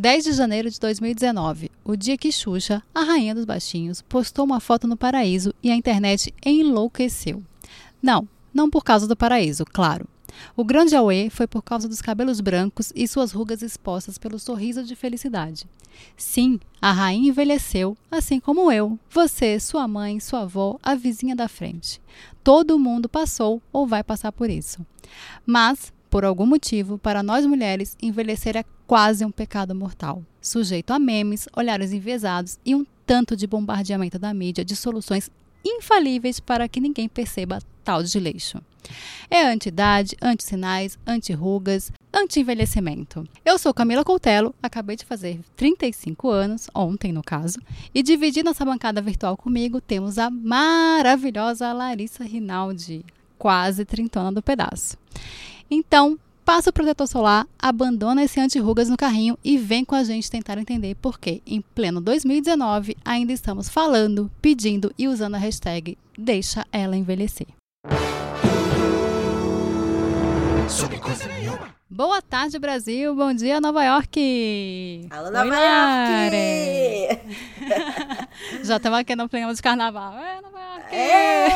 10 de janeiro de 2019, o dia que Xuxa, a rainha dos baixinhos, postou uma foto no paraíso e a internet enlouqueceu. Não, não por causa do paraíso, claro. O grande auê foi por causa dos cabelos brancos e suas rugas expostas pelo sorriso de felicidade. Sim, a rainha envelheceu, assim como eu, você, sua mãe, sua avó, a vizinha da frente. Todo mundo passou ou vai passar por isso. Mas, por algum motivo, para nós mulheres, envelhecer é quase um pecado mortal, sujeito a memes, olhares enviesados e um tanto de bombardeamento da mídia de soluções infalíveis para que ninguém perceba tal desleixo. É anti-idade, anti-sinais, anti-rugas, anti-envelhecimento. Eu sou Camila Coutelo, acabei de fazer 35 anos, ontem no caso, e dividindo essa bancada virtual comigo temos a maravilhosa Larissa Rinaldi, quase trintona do pedaço. Então, passa o protetor solar, abandona esse anti-rugas no carrinho e vem com a gente tentar entender por que, em pleno 2019, ainda estamos falando, pedindo e usando a hashtag Deixa ela envelhecer. Boa tarde, Brasil. Bom dia, Nova York. Alô, Nova Oi, York. Já estamos aqui no programa de carnaval. É, Nova York. É.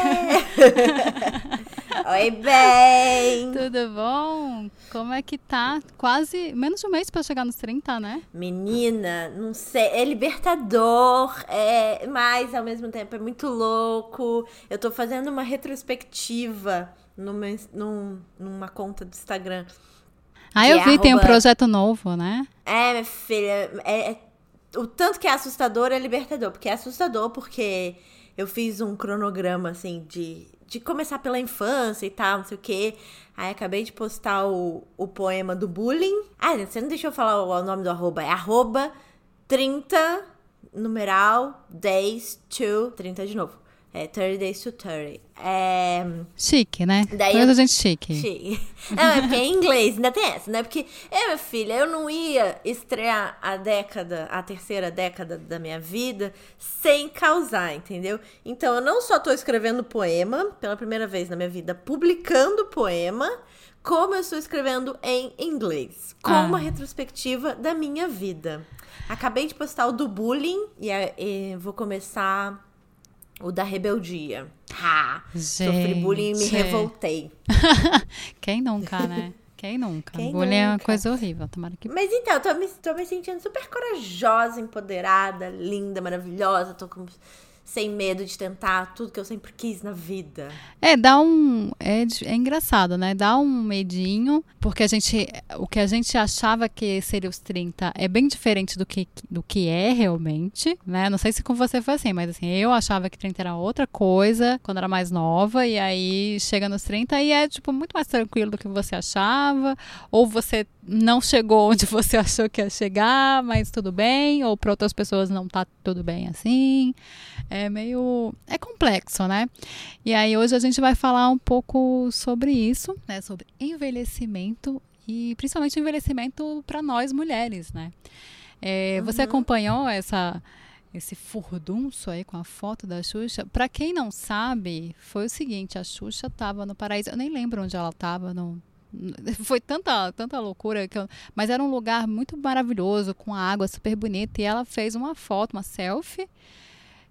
Oi, bem. Tudo bom? Como é que tá? Quase menos de um mês para chegar nos 30, né? Menina, não sei. É libertador, é, mas ao mesmo tempo é muito louco. Eu tô fazendo uma retrospectiva numa, num, numa conta do Instagram. Ah, eu vi, arroba... tem um projeto novo, né? É, minha filha, é, é, o tanto que é assustador é libertador, porque é assustador porque eu fiz um cronograma, assim, de, de começar pela infância e tal, não sei o quê. Aí acabei de postar o, o poema do bullying. Ah, você não deixou eu falar o, o nome do arroba, é arroba 30, numeral, days to, 30 de novo. É 30 Days to 30. É... Chique, né? Daí eu... a gente chique. Chique. Não, é porque é em inglês, ainda tem essa, né? Porque, é, minha filha, eu não ia estrear a década, a terceira década da minha vida sem causar, entendeu? Então, eu não só tô escrevendo poema, pela primeira vez na minha vida, publicando poema, como eu estou escrevendo em inglês, com ah. uma retrospectiva da minha vida. Acabei de postar o do bullying e, e vou começar o da rebeldia. Ha! Gente. Sofri bullying e me revoltei. Quem nunca, né? Quem nunca? Quem bullying nunca? é uma coisa horrível, tomara que... Mas então, tô me, tô me sentindo super corajosa, empoderada, linda, maravilhosa. Tô com sem medo de tentar tudo que eu sempre quis na vida. É, dá um. É, é engraçado, né? Dá um medinho, porque a gente. O que a gente achava que seria os 30 é bem diferente do que, do que é realmente, né? Não sei se com você foi assim, mas assim, eu achava que 30 era outra coisa quando era mais nova, e aí chega nos 30 e é, tipo, muito mais tranquilo do que você achava, ou você não chegou onde você achou que ia chegar, mas tudo bem, ou para outras pessoas não tá tudo bem assim. É meio é complexo, né? E aí hoje a gente vai falar um pouco sobre isso, né, sobre envelhecimento e principalmente envelhecimento para nós mulheres, né? É, uhum. Você acompanhou essa esse furdunço aí com a foto da Xuxa. Para quem não sabe, foi o seguinte: a Xuxa estava no paraíso. Eu nem lembro onde ela estava, no foi tanta, tanta loucura que eu, mas era um lugar muito maravilhoso com a água super bonita e ela fez uma foto, uma selfie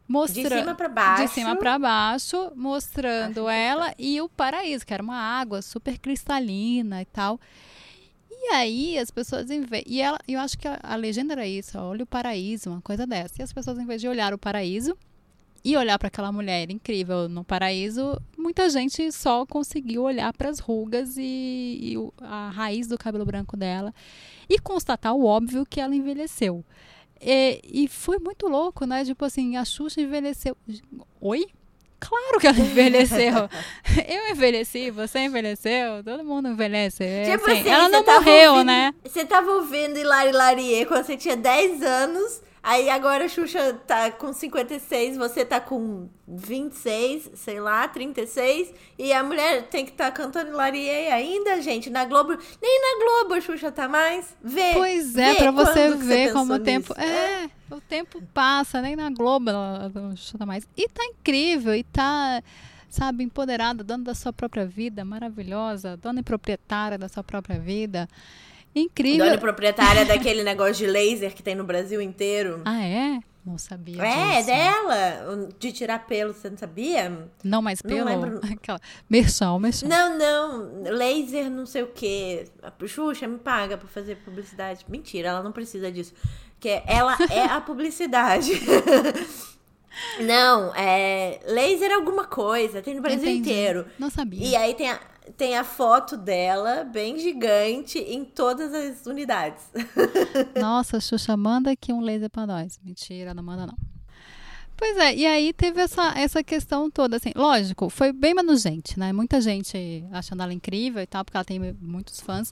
mostrando de cima para baixo, de cima para baixo, mostrando ela e o paraíso, que era uma água super cristalina e tal. E aí as pessoas em vez, e ela, eu acho que a, a legenda era isso, olha o paraíso, uma coisa dessa. E as pessoas em vez de olhar o paraíso, e olhar para aquela mulher incrível no paraíso, muita gente só conseguiu olhar para as rugas e, e, a raiz do cabelo branco dela e constatar o óbvio que ela envelheceu. E, e foi muito louco, né? Tipo assim, a Xuxa envelheceu. Oi? Claro que ela envelheceu. Eu envelheci, você envelheceu, todo mundo envelhece. É tipo assim, assim, ela não morreu, ouvindo, né? Você tava ouvindo Hilari Larie quando você tinha 10 anos Aí agora a Xuxa tá com 56, você tá com 26, sei lá, 36. E a mulher tem que estar tá cantando Larie ainda, gente. Na Globo. Nem na Globo a Xuxa tá mais. Vê. Pois é, pra você ver você como o tempo. É, é, o tempo passa, nem na Globo a Xuxa tá mais. E tá incrível, e tá sabe, empoderada, dona da sua própria vida, maravilhosa, dona e proprietária da sua própria vida. Incrível. Dona proprietária daquele negócio de laser que tem no Brasil inteiro. Ah, é? Não sabia É, disso. dela. De tirar pelo, você não sabia? Não Não pelo? lembro. Aquela... Merchão, merchão. Não, não. Laser não sei o quê. A Xuxa me paga pra fazer publicidade. Mentira, ela não precisa disso. Que ela é a publicidade. não, é. Laser é alguma coisa. Tem no Brasil Entendi. inteiro. Não sabia. E aí tem a, tem a foto dela, bem gigante, em todas as unidades. Nossa, Xuxa, manda aqui um laser pra nós. Mentira, não manda não. Pois é, e aí teve essa, essa questão toda, assim, lógico, foi bem menos gente, né? Muita gente achando ela incrível e tal, porque ela tem muitos fãs.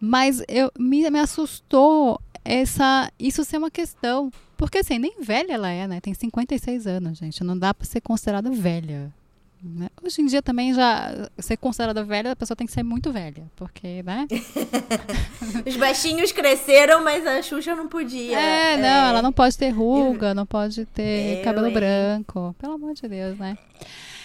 Mas eu, me, me assustou essa, isso ser uma questão. Porque, assim, nem velha ela é, né? Tem 56 anos, gente. Não dá pra ser considerada velha. Né? Hoje em dia também já ser considerada velha, a pessoa tem que ser muito velha. Porque, né? Os baixinhos cresceram, mas a Xuxa não podia. É, não, ela não pode ter ruga, não pode ter Eu, cabelo hein? branco. Pelo amor de Deus, né?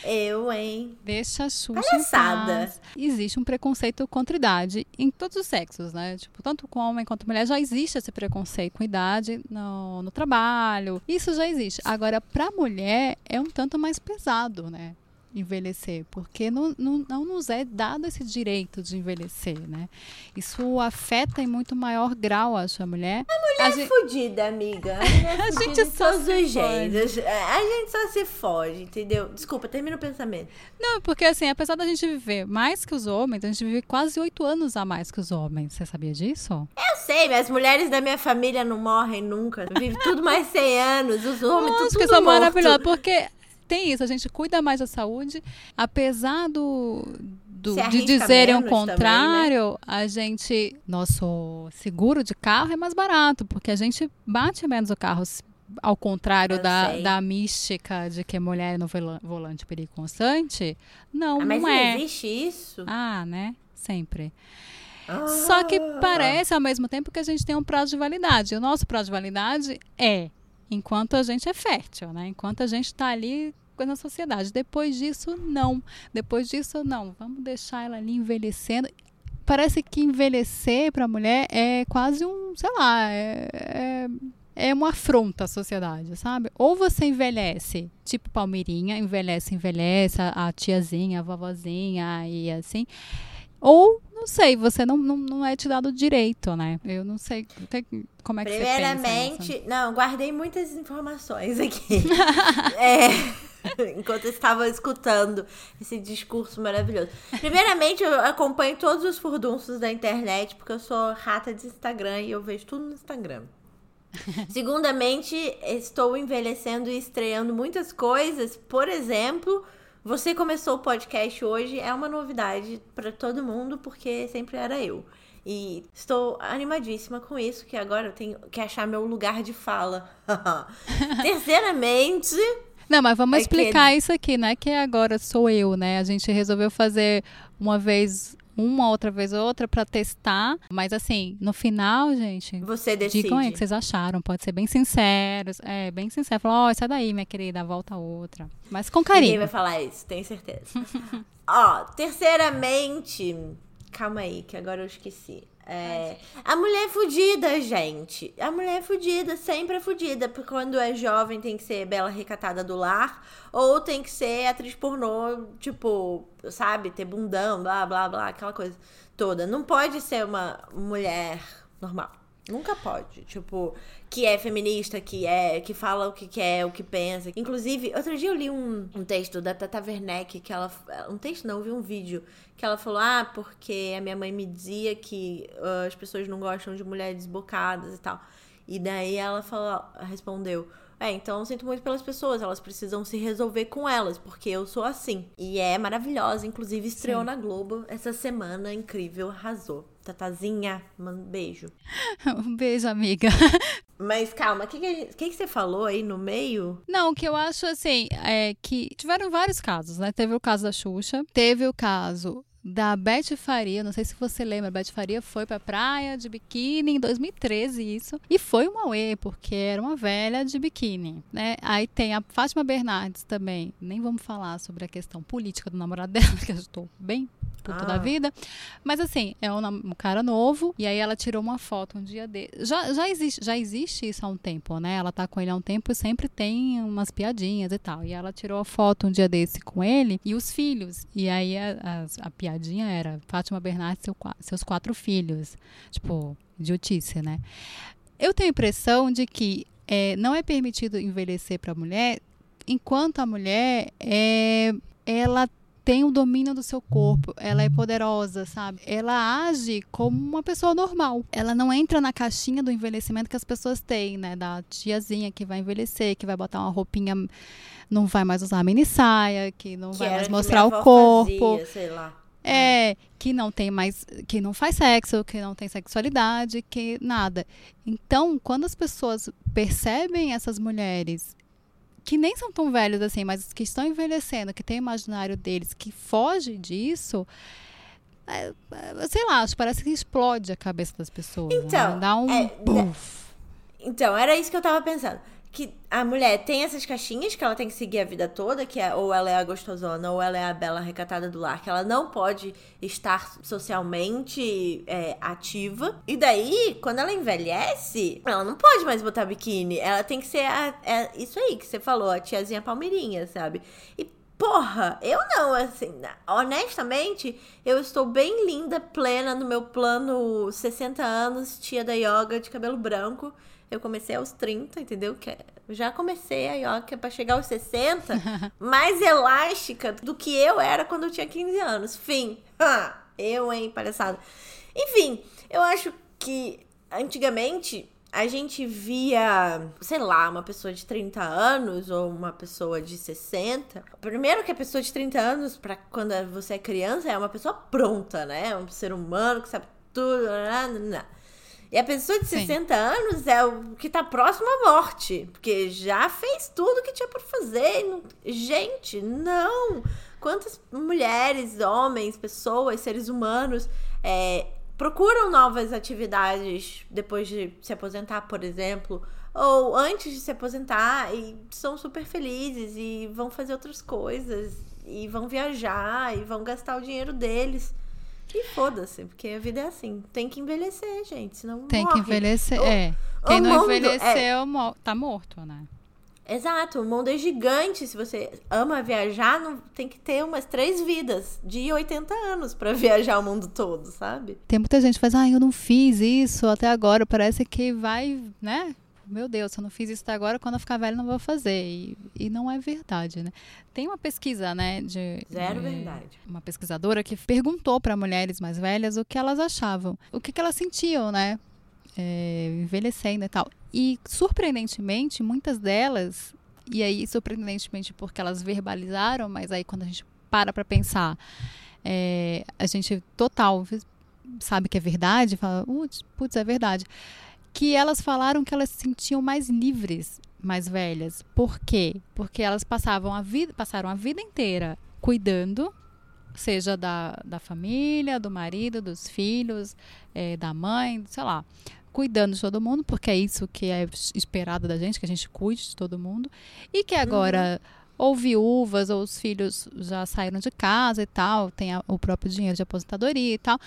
Eu, hein? Deixa a Xuxa Palhaçada. Existe um preconceito contra idade em todos os sexos, né? Tipo, tanto com homem quanto mulher já existe esse preconceito com idade no, no trabalho. Isso já existe. Agora, pra mulher é um tanto mais pesado, né? Envelhecer, porque não, não, não nos é dado esse direito de envelhecer, né? Isso afeta em muito maior grau, acho, a mulher. A É gente- fudida, amiga. A, mulher é A gente só todos se os jeitos. A gente só se foge, entendeu? Desculpa, termina o pensamento. Não, porque assim, apesar da gente viver mais que os homens, a gente vive quase oito anos a mais que os homens. Você sabia disso? Eu sei, mas as mulheres da minha família não morrem nunca. Vive tudo mais 100 anos. Os homens Nossa, tudo, que tudo isso é morto. maravilhoso. Porque tem isso, a gente cuida mais da saúde, apesar do. do- de dizerem o menos também, né? contrário, a gente. Nosso seguro de carro é mais barato, porque a gente bate menos o carro. Ao contrário Eu da, sei. da mística de que mulher no vola- volante perigo constante, não, Ah, mas não é. existe isso? Ah, né? Sempre. Ah. Só que parece ao mesmo tempo que a gente tem um prazo de validade. O nosso prazo de validade é enquanto a gente é fértil, né? Enquanto a gente está ali na sociedade. Depois disso, não. Depois disso, não. Vamos deixar ela ali envelhecendo. Parece que envelhecer para a mulher é quase um, sei lá, é, é, é uma afronta à sociedade, sabe? Ou você envelhece, tipo Palmeirinha, envelhece, envelhece, a, a tiazinha, a vovozinha e assim. Ou, não sei, você não, não, não é te dado direito, né? Eu não sei como é que você pensa. Primeiramente, não, guardei muitas informações aqui. É, enquanto eu estava escutando esse discurso maravilhoso. Primeiramente, eu acompanho todos os furdunços da internet, porque eu sou rata de Instagram e eu vejo tudo no Instagram. Segundamente, estou envelhecendo e estreando muitas coisas. Por exemplo, você começou o podcast hoje, é uma novidade para todo mundo, porque sempre era eu. E estou animadíssima com isso, que agora eu tenho que achar meu lugar de fala. Terceiramente, Não, mas vamos explicar isso aqui, né? Que agora sou eu, né? A gente resolveu fazer uma vez, uma outra vez outra pra testar. Mas assim, no final, gente, você decide. digam aí o que vocês acharam. Pode ser bem sinceros. É, bem sincero. Falar, ó, sai daí, minha querida, volta outra. Mas com Ninguém carinho. vai falar isso, tenho certeza. Ó, terceiramente. Calma aí, que agora eu esqueci. É, a mulher é fudida, gente. A mulher é fudida, sempre é fudida. Porque quando é jovem tem que ser bela recatada do lar. Ou tem que ser atriz pornô, tipo, sabe? Ter bundão, blá, blá, blá, aquela coisa toda. Não pode ser uma mulher normal. Nunca pode. Tipo, que é feminista, que é, que fala o que quer, o que pensa. Inclusive, outro dia eu li um, um texto da Tata Werneck, que ela. Um texto não, eu vi um vídeo. Que ela falou: Ah, porque a minha mãe me dizia que ah, as pessoas não gostam de mulheres desbocadas e tal. E daí ela falou, respondeu. É, então eu sinto muito pelas pessoas, elas precisam se resolver com elas, porque eu sou assim. E é maravilhosa, inclusive estreou Sim. na Globo essa semana, incrível, arrasou. Tatazinha, manda um beijo. Um beijo, amiga. Mas calma, o que, que, que você falou aí no meio? Não, o que eu acho assim é que tiveram vários casos, né? Teve o caso da Xuxa, teve o caso da Beth Faria, não sei se você lembra, Beth Faria foi pra praia de biquíni em 2013 isso, e foi uma uê, porque era uma velha de biquíni, né? Aí tem a Fátima Bernardes também, nem vamos falar sobre a questão política do namorado dela, que eu estou bem puta ah. da vida. Mas assim, é um, um, cara novo, e aí ela tirou uma foto um dia dele. Já, já, existe, já existe isso há um tempo, né? Ela tá com ele há um tempo e sempre tem umas piadinhas e tal. E ela tirou a foto um dia desse com ele e os filhos. E aí a, a, a piadinha era Fátima Bernardes seu, seus quatro filhos. Tipo, idiotice, né? Eu tenho a impressão de que é, não é permitido envelhecer para a mulher enquanto a mulher é, ela tem o domínio do seu corpo, ela é poderosa, sabe? Ela age como uma pessoa normal. Ela não entra na caixinha do envelhecimento que as pessoas têm, né? Da tiazinha que vai envelhecer, que vai botar uma roupinha, não vai mais usar mini saia, que não que vai mais mostrar o corpo. Fazia, sei lá. É, que não tem mais, que não faz sexo, que não tem sexualidade, que nada. Então, quando as pessoas percebem essas mulheres que nem são tão velhos assim, mas que estão envelhecendo, que tem o imaginário deles, que foge disso, é, é, sei lá, parece que explode a cabeça das pessoas. Né? Então, né? dá um é, Então, era isso que eu tava pensando que a mulher tem essas caixinhas que ela tem que seguir a vida toda, que é ou ela é a gostosona ou ela é a bela recatada do lar, que ela não pode estar socialmente é, ativa. E daí, quando ela envelhece, ela não pode mais botar biquíni. Ela tem que ser a, é isso aí que você falou, a tiazinha palmeirinha, sabe? E Porra, eu não, assim, honestamente, eu estou bem linda, plena no meu plano 60 anos, tia da yoga de cabelo branco. Eu comecei aos 30, entendeu? Que é, já comecei a yoga para chegar aos 60, mais elástica do que eu era quando eu tinha 15 anos. Fim. eu, hein, palhaçada. Enfim, eu acho que antigamente a gente via, sei lá, uma pessoa de 30 anos ou uma pessoa de 60. Primeiro que a pessoa de 30 anos, para quando você é criança, é uma pessoa pronta, né? É um ser humano que sabe tudo. E a pessoa de Sim. 60 anos é o que tá próximo à morte. Porque já fez tudo que tinha por fazer. Gente, não! Quantas mulheres, homens, pessoas, seres humanos é, procuram novas atividades depois de se aposentar, por exemplo, ou antes de se aposentar e são super felizes e vão fazer outras coisas e vão viajar e vão gastar o dinheiro deles. E foda-se, porque a vida é assim. Tem que envelhecer, gente, senão Tem morre. que envelhecer, o, é. Quem não envelheceu é... tá morto, né? Exato, o mundo é gigante. Se você ama viajar, não, tem que ter umas três vidas de 80 anos para viajar o mundo todo, sabe? Tem muita gente que faz, ah, eu não fiz isso até agora. Parece que vai, né? Meu Deus, se eu não fiz isso até agora, quando eu ficar velho não vou fazer. E, e não é verdade, né? Tem uma pesquisa, né, de... Zero verdade. Uma pesquisadora que perguntou para mulheres mais velhas o que elas achavam, o que, que elas sentiam, né, é, envelhecendo e tal. E, surpreendentemente, muitas delas, e aí, surpreendentemente porque elas verbalizaram, mas aí quando a gente para para pensar, é, a gente total sabe que é verdade, fala, putz, é verdade que elas falaram que elas se sentiam mais livres, mais velhas. Por quê? Porque elas passavam a vida, passaram a vida inteira cuidando, seja da, da família, do marido, dos filhos, é, da mãe, sei lá, cuidando de todo mundo, porque é isso que é esperado da gente, que a gente cuide de todo mundo, e que agora uhum. ou viúvas ou os filhos já saíram de casa e tal, tem a, o próprio dinheiro de aposentadoria e tal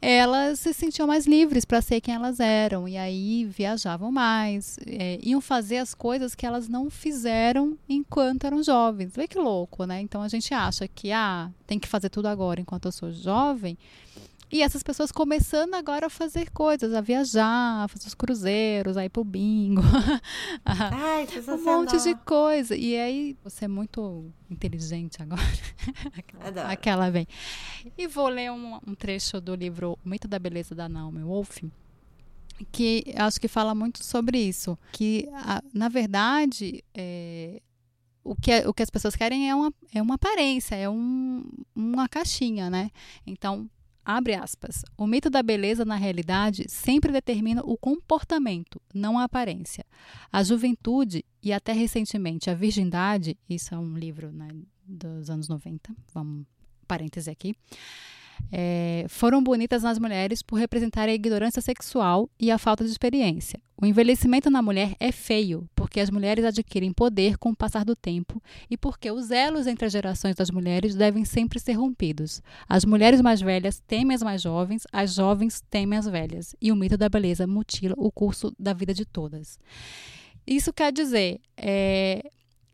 elas se sentiam mais livres para ser quem elas eram e aí viajavam mais, é, iam fazer as coisas que elas não fizeram enquanto eram jovens. Vê que louco, né? Então a gente acha que ah, tem que fazer tudo agora enquanto eu sou jovem. E essas pessoas começando agora a fazer coisas, a viajar, a fazer os cruzeiros, a ir pro bingo. Ai, um monte de coisa. E aí, você é muito inteligente agora. Aquela, aquela vem. E vou ler um, um, trecho do livro O Mito da Beleza da Naomi Wolf, que acho que fala muito sobre isso. Que, a, na verdade, é, o que, o que as pessoas querem é uma, é uma aparência, é um, uma caixinha, né? Então, Abre aspas. O mito da beleza, na realidade, sempre determina o comportamento, não a aparência. A juventude e até recentemente a virgindade, isso é um livro né, dos anos 90, vamos parêntese aqui, é, foram bonitas nas mulheres por representarem a ignorância sexual e a falta de experiência. O envelhecimento na mulher é feio, porque as mulheres adquirem poder com o passar do tempo e porque os elos entre as gerações das mulheres devem sempre ser rompidos. As mulheres mais velhas temem as mais jovens, as jovens temem as velhas, e o mito da beleza mutila o curso da vida de todas. Isso quer dizer, é,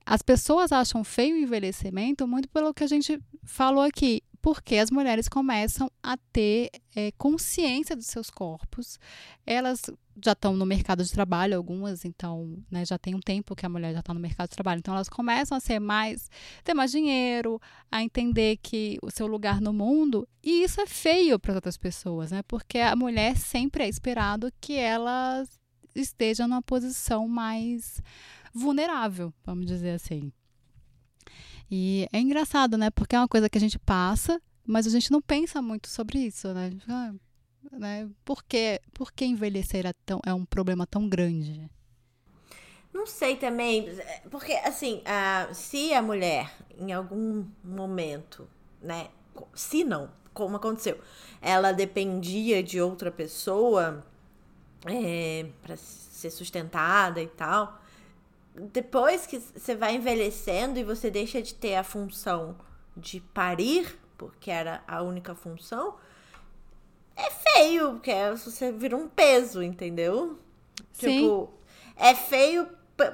as pessoas acham feio o envelhecimento muito pelo que a gente falou aqui porque as mulheres começam a ter é, consciência dos seus corpos. Elas já estão no mercado de trabalho, algumas, então, né, já tem um tempo que a mulher já está no mercado de trabalho. Então, elas começam a ser mais, ter mais dinheiro, a entender que o seu lugar no mundo. E isso é feio para outras pessoas, né? Porque a mulher sempre é esperado que ela esteja numa posição mais vulnerável, vamos dizer assim. E é engraçado, né? Porque é uma coisa que a gente passa, mas a gente não pensa muito sobre isso, né? Ah, né? Por, que, por que envelhecer é, tão, é um problema tão grande? Não sei também, porque assim, se a mulher em algum momento, né, se não, como aconteceu, ela dependia de outra pessoa é, para ser sustentada e tal, depois que você vai envelhecendo e você deixa de ter a função de parir, porque era a única função, é feio, porque é, você vira um peso, entendeu? Sim. Tipo, é feio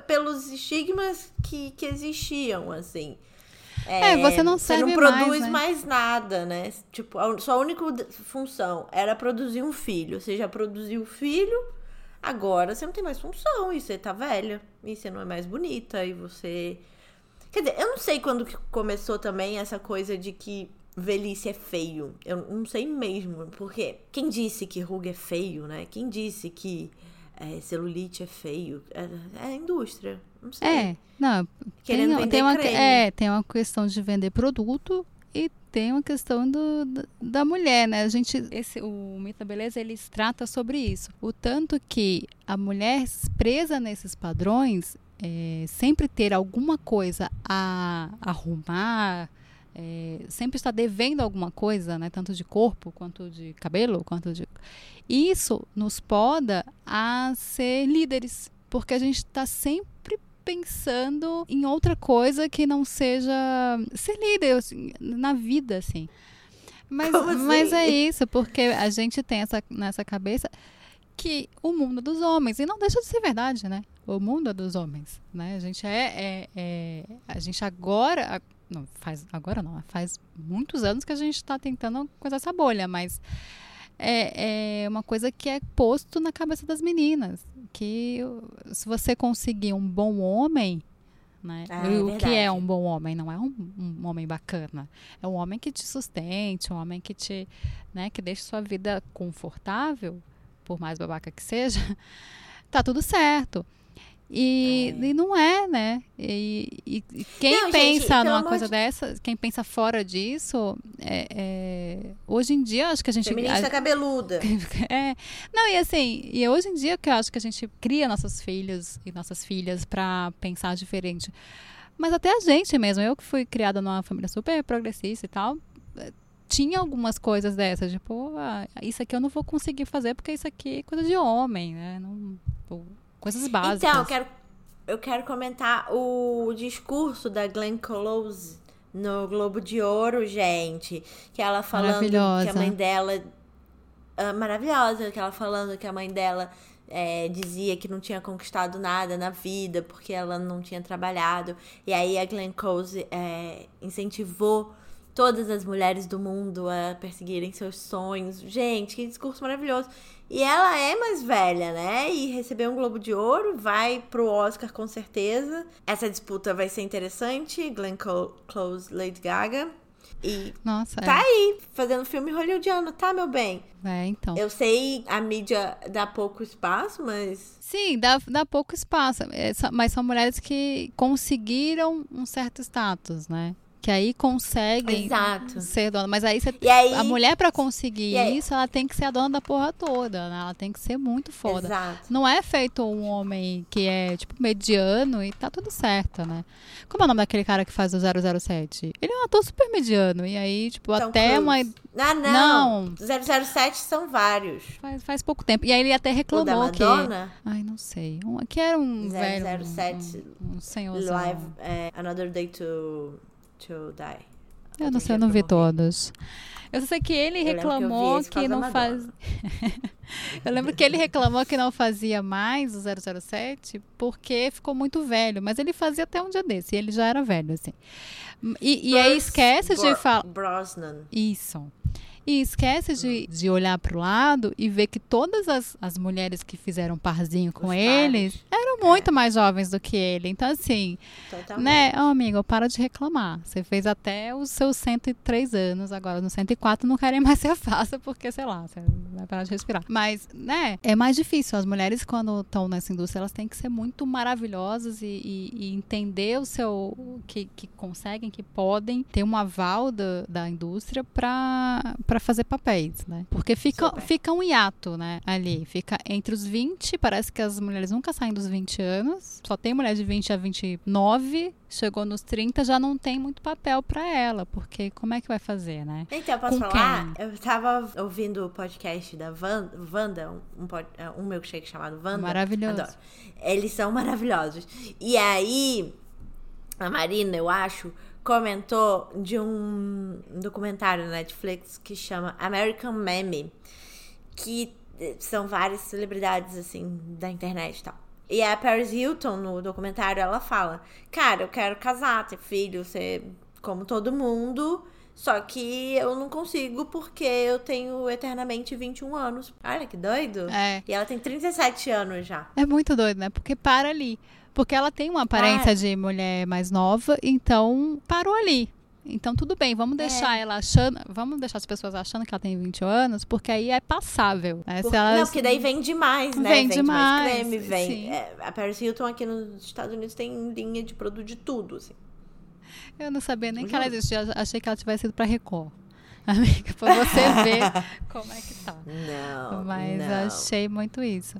pelos estigmas que, que existiam, assim. É, é, você não serve Você não produz mais, né? mais, nada, né? Tipo, a sua única função era produzir um filho. Você já produziu o filho, Agora você não tem mais função e você tá velha. E você não é mais bonita. E você. Quer dizer, eu não sei quando que começou também essa coisa de que velhice é feio. Eu não sei mesmo. Porque quem disse que ruga é feio, né? Quem disse que é, celulite é feio? É, é, a indústria. Não sei. É, não. Querendo tem, vender tem uma, creme. é, tem uma questão de vender produto e tem uma questão do, da mulher, né? A gente, esse, o mito da beleza, ele trata sobre isso. O tanto que a mulher presa nesses padrões, é, sempre ter alguma coisa a arrumar, é, sempre está devendo alguma coisa, né? Tanto de corpo quanto de cabelo, quanto de isso nos poda a ser líderes, porque a gente está sempre pensando em outra coisa que não seja ser líder assim, na vida, assim. Mas, Como mas assim? é isso, porque a gente tem essa nessa cabeça que o mundo é dos homens, e não deixa de ser verdade, né? O mundo é dos homens, né? A gente é, é, é a gente agora, não faz agora não, faz muitos anos que a gente está tentando coisar essa bolha, mas é, é uma coisa que é posto na cabeça das meninas. Que se você conseguir um bom homem, né? Ah, é o que é um bom homem? Não é um, um homem bacana. É um homem que te sustente, um homem que te, né, que deixe sua vida confortável, por mais babaca que seja, tá tudo certo. E, É. e não é, né? E, e- e quem Não, gente, pensa pelo numa coisa de- dessa, quem pensa fora disso, é, é- hoje em dia acho que a gente Feminista a- cabeluda. é. Não, e assim, e hoje em dia que eu acho que a gente cria nossos filhos e nossas filhas pra pensar diferente. Mas até a gente mesmo, eu que fui criada numa família super progressista e tal, eh, tinha algumas coisas dessas, tipo, ah, isso aqui eu não vou conseguir fazer porque isso aqui é coisa de homem, né? Não, ou coisas básicas. Então, eu quero, eu quero comentar o discurso da Glenn Close no Globo de Ouro, gente. Que ela falando que a mãe dela. ah, maravilhosa, que ela falando que a mãe dela é, dizia que não tinha conquistado nada na vida porque ela não tinha trabalhado. E aí a Glenn Close é, incentivou todas as mulheres do mundo a perseguirem seus sonhos. Gente, que discurso maravilhoso. E ela é mais velha, né? E recebeu um Globo de Ouro, vai pro Oscar com certeza. Essa disputa vai ser interessante. Glenn Clo- Close, Lady Gaga. E Nossa, tá aí, fazendo filme hollywoodiano, tá, meu bem? é, é, então. Eu sei a mídia dá pouco espaço, mas. Sim, dá, dá pouco espaço, é, mas são mulheres que conseguiram um certo status, né? Que aí conseguem Exato. ser dona. Mas aí, você, aí- a mulher para conseguir isso, ela tem que ser a dona da porra toda, né? Ela tem que ser muito foda. Exato. Não é feito um homem que é, tipo, mediano e tá tudo certo, né? Como é o nome daquele cara que faz o 007? Ele é um ator super mediano. E aí, tipo, Tom até Cruise. uma. Ah, não. Não. 007 são vários. Faz, faz pouco tempo. E aí ele até O da reclamou que. Madonna, Ai, não sei. Um, que era um velho. 007 Um, um senhorzão. Live, é, Another Day to, to Die. Eu não sei, eu não vi morrer. todos. Eu sei que ele que reclamou que, da não faz. eu lembro que ele reclamou que não fazia mais o 007 porque ficou muito velho. Mas ele fazia até um dia desse. E ele já era velho, assim. E, e aí esquece de Bro- falar. Brosnan. Isso. E esquece de, de olhar pro lado e ver que todas as, as mulheres que fizeram parzinho com Os eles pares. eram muito mais jovens do que ele. Então, assim, Totalmente. né, ô amigo, para de reclamar. Você fez até os seus 103 anos, agora no 104 não querem mais ser faça, porque, sei lá, você vai parar de respirar. Mas, né, é mais difícil. As mulheres, quando estão nessa indústria, elas têm que ser muito maravilhosas e, e- e entender o seu. Que, que conseguem, que podem ter um aval da, da indústria para fazer papéis, né? Porque fica, Super. fica um hiato, né, ali. Fica entre os 20, parece que as mulheres nunca saem dos 20 anos. Só tem mulher de 20 a 29. Chegou nos 30, já não tem muito papel para ela, porque como é que vai fazer, né? Então, posso Com falar? Eu tava ouvindo o podcast da Van- Wanda, um, pod- um milkshake chamado Wanda. Maravilhoso. Adoro. Eles são maravilhosos. E aí, a Marina, eu acho, comentou de um documentário na Netflix que chama American Meme, que eh, são várias celebridades, assim, da internet e tal. E a Paris Hilton, no documentário, ela fala: Cara, eu quero casar, ter filho, ser como todo mundo. Só que eu não consigo porque eu tenho eternamente 21 anos. Olha que doido. É. E ela tem 37 anos já. É muito doido, né? Porque para ali. Porque ela tem uma aparência Para. de mulher mais nova, então parou ali. Então tudo bem, vamos deixar ela achando, vamos deixar as pessoas achando que ela tem 20 anos, porque aí é passável. Né? Por- elas- Não, porque daí vende mais, né? Vende mais mais, creme, vem. é, a Paris Hilton aqui nos Estados Unidos tem linha de produto de tudo, assim. Eu não sabia nem que ela existia, achei que ela tivesse ido pra Record. Amiga, pra você ver como é que tá. Não, Mas não. achei muito isso.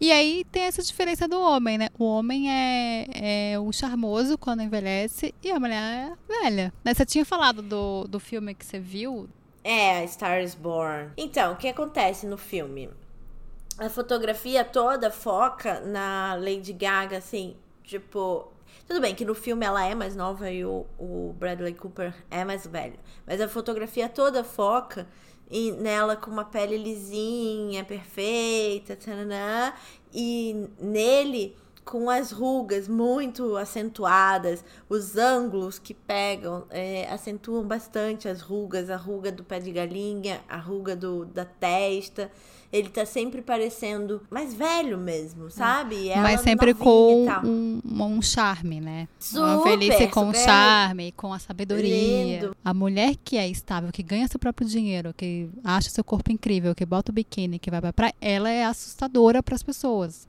E aí tem essa diferença do homem, né? O homem é, é o charmoso quando envelhece e a mulher é velha. Você tinha falado do, do filme que você viu. É, Star is Born. Então, o que acontece no filme? A fotografia toda foca na Lady Gaga, assim, tipo. Tudo bem que no filme ela é mais nova e o, o Bradley Cooper é mais velho. Mas a fotografia toda foca em- nela com uma pele lisinha, perfeita, tananã, e nele com as rugas muito acentuadas, os ângulos que pegam é, acentuam bastante as rugas, a ruga do pé de galinha, a ruga do, da testa. Ele tá sempre parecendo mais velho mesmo, sabe? E ela mas sempre com um, um charme, né? uma Super, velhice com super charme, com a sabedoria. lindo. A mulher que é estável, que ganha seu próprio dinheiro, que acha seu corpo incrível, que bota o biquíni, que vai pra praia, ela é assustadora para as pessoas.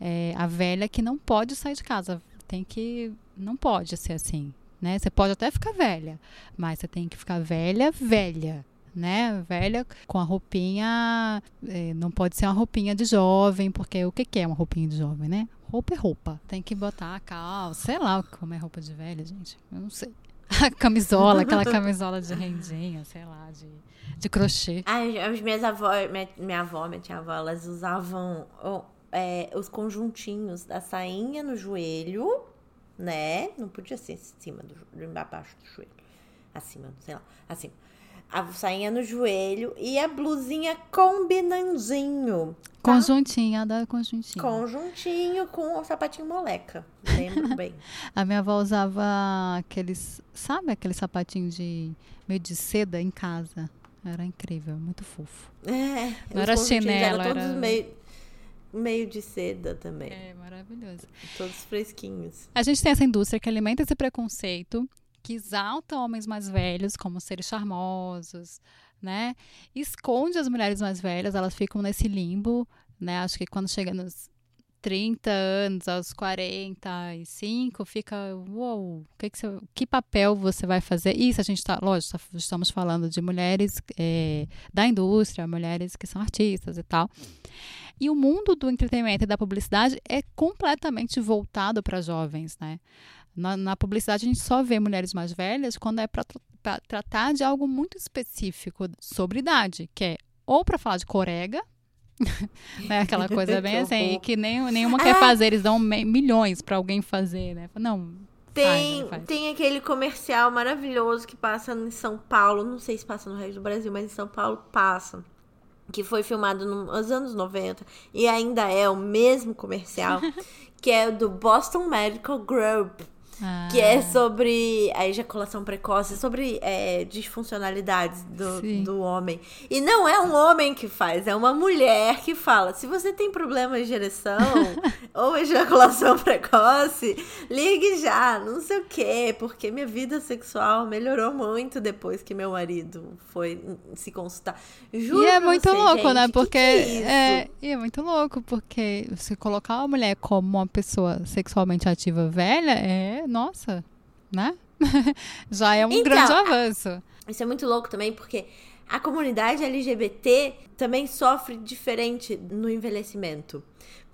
É a velha que não pode sair de casa. Tem que. Não pode ser assim. Né? Você pode até ficar velha, mas você tem que ficar velha, velha. Né? Velha com a roupinha. eh, não pode ser uma roupinha de jovem, porque o que, que é uma roupinha de jovem, né? Roupa é roupa. Tem que botar a calça, sei lá como é roupa de velha, gente. Eu não sei. A camisola, aquela camisola de rendinha, sei lá, de, de crochê. As minhas avós, minha, minha avó, minha tia avó, elas usavam ó, é, os conjuntinhos da sainha no joelho, né? Não podia ser em cima do abaixo do joelho. Acima, sei lá, acima. A sainha no joelho e a blusinha combinandinho. tá? Conjuntinho, adoro conjuntinho. Conjuntinho com o sapatinho moleca. Lembro bem. A minha avó usava aqueles, sabe aquele sapatinho de meio de seda em casa. Era incrível, muito fofo. É, Não era chinelo, eram todos era- meio, meio de seda também. É, maravilhoso. Todos fresquinhos. A gente tem essa indústria que alimenta esse preconceito, que exalta homens mais velhos como seres charmosos, né? Esconde as mulheres mais velhas, elas ficam nesse limbo, né? Acho que quando chega nos 30 anos, aos 45, fica, uou, que, que, você, que papel você vai fazer? Isso a gente está, lógico, tá, estamos falando de mulheres é, da indústria, mulheres que são artistas e tal. E o mundo do entretenimento e da publicidade é completamente voltado para jovens, né? Na, na, publicidade a gente só vê mulheres mais velhas quando é para tratar de algo muito específico sobre idade, que é ou para falar de corega, né? Aquela coisa bem assim, que nem, nenhuma quer fazer, eles dão milhões para alguém fazer, né? Não. Tem, faz, tem aquele comercial maravilhoso que passa em São Paulo, não sei se passa no resto do Brasil, mas em São Paulo passa. Que foi filmado nos anos 90 e ainda é o mesmo comercial, que é do Boston Medical Group ah. Que é sobre a ejaculação precoce, sobre é, disfuncionalidades do, do homem. E não é um homem que faz, é uma mulher que fala: se você tem problema de ereção ou ejaculação precoce, ligue já, não sei o quê, porque minha vida sexual melhorou muito depois que meu marido foi se consultar. Juro e é muito você, louco, gente, né? Porque que que é, é, é muito louco, porque se colocar uma mulher como uma pessoa sexualmente ativa velha é nossa, né? Já é um então, grande avanço. Isso é muito louco também, porque a comunidade LGBT também sofre diferente no envelhecimento.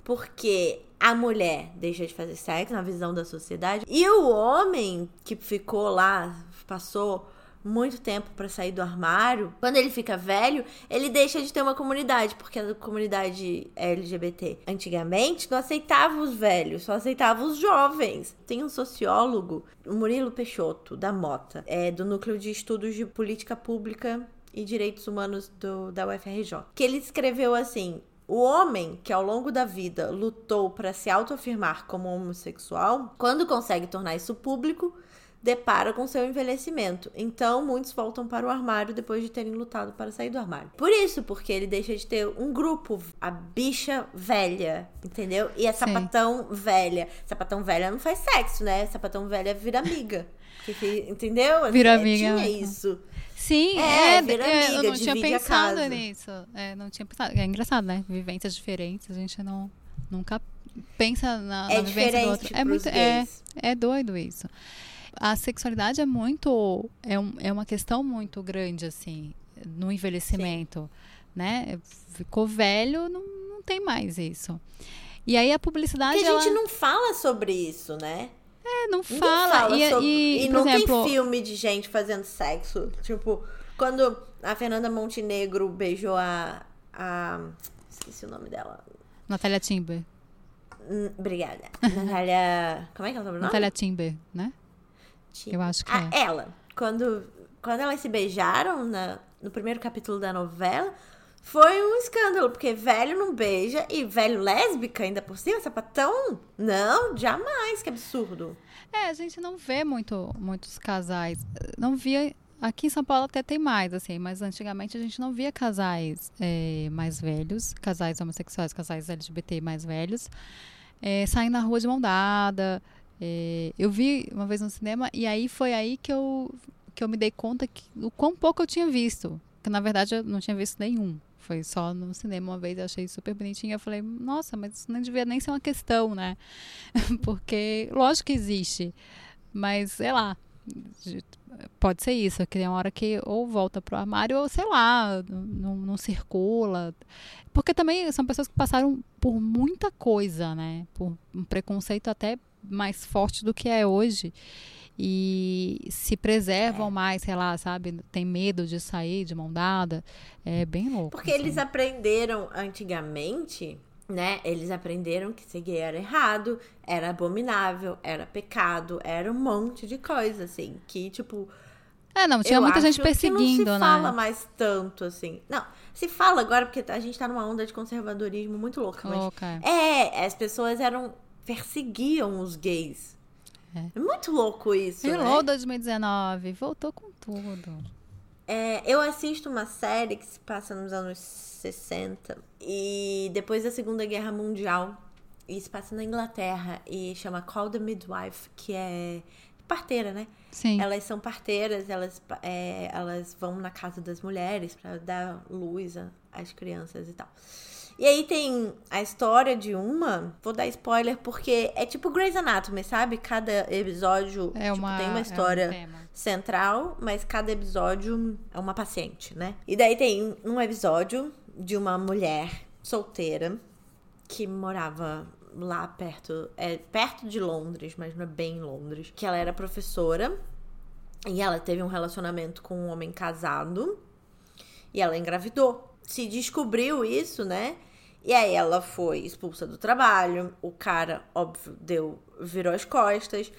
Porque a mulher deixa de fazer sexo na visão da sociedade e o homem que ficou lá, passou muito tempo para sair do armário, quando ele fica velho, ele deixa de ter uma comunidade, porque a comunidade LGBT antigamente não aceitava os velhos, só aceitava os jovens. Tem um sociólogo, Murilo Peixoto, da Mota, é do Núcleo de Estudos de Política Pública e Direitos Humanos do, da UFRJ, que ele escreveu assim: o homem que ao longo da vida lutou para se autoafirmar como homossexual, quando consegue tornar isso público, depara com seu envelhecimento. Então, muitos voltam para o armário depois de terem lutado para sair do armário. Por isso, porque ele deixa de ter um grupo, a bicha velha, entendeu? E a Sim. sapatão velha. Sapatão velha não faz sexo, né? Sapatão velha vira amiga. entendeu? Vira é, amiga. Tinha isso. Sim, é, é, vira amiga, eu não tinha pensado nisso. É, não tinha pensado. É engraçado, né? Vivências diferentes, a gente não nunca pensa na, é na vivência do outro. É muito, é, é doido isso a sexualidade é muito. É, um, é uma questão muito grande, assim, no envelhecimento. Sim. Né? Ficou velho, não, não tem mais isso. E aí a publicidade. Porque a gente ela... não fala sobre isso, né? É, não fala. fala e, sobre... e, e não exemplo... tem filme de gente fazendo sexo. Tipo, quando a Fernanda Montenegro beijou a. a... Esqueci o nome dela. Natália Timber. Hum, obrigada. Natália. Como é que é o nome? Natália Timber, né? Eu acho que a, é. Ela, quando, quando elas se beijaram na, no primeiro capítulo da novela, foi um escândalo, porque velho não beija e velho lésbica ainda por cima, sapatão? Não, jamais, que absurdo. É, a gente não vê muito, muitos casais. Não via. Aqui em São Paulo até tem mais, assim, mas antigamente a gente não via casais é, mais velhos, casais homossexuais, casais LGBT mais velhos, é, saindo na rua de mão dada, é, eu vi uma vez no cinema e aí foi aí que eu, que eu me dei conta que o quão pouco eu tinha visto. Que na verdade eu não tinha visto nenhum. Foi só no cinema uma vez, eu achei super bonitinho. Eu falei, nossa, mas isso não devia nem ser uma questão, né? Porque, lógico que existe. Mas, sei lá, pode ser isso, que tem uma hora que ou volta pro armário ou, sei lá, não, não circula. Porque também são pessoas que passaram por muita coisa, né? Por um preconceito até mais forte do que é hoje e se preservam é. mais, sei lá, sabe? Tem medo de sair de mão dada. É bem louco. Porque assim. eles aprenderam antigamente, né? Eles aprenderam que ser gay era errado, era abominável, era pecado, era um monte de coisa, assim, que tipo. É, não, tinha muita gente perseguindo, não se né? fala mais tanto, assim. Não, se fala agora porque a gente tá numa onda de conservadorismo muito louca. Louca. Mas, é, as pessoas eram perseguiam os gays. É, é muito louco isso. Hello né? 2019, voltou com tudo. É, eu assisto uma série que se passa nos anos 60 e depois da Segunda Guerra Mundial. E se passa na Inglaterra e chama Call the Midwife, que é parteira, né? Sim. Elas são parteiras, elas, é, elas vão na casa das mulheres para dar luz às crianças e tal. E aí tem a história de uma, vou dar spoiler porque é tipo Grey's Anatomy, sabe? Cada episódio É tipo, uma, tem uma é um história central, mas cada episódio é uma paciente, né? E daí tem um episódio de uma mulher solteira que morava lá perto, é perto de Londres, mas não é bem Londres, que ela era professora e ela teve um relacionamento com um homem casado e ela engravidou. Se descobriu isso, né? E aí ela foi expulsa do trabalho. O cara, óbvio, deu, virou as costas.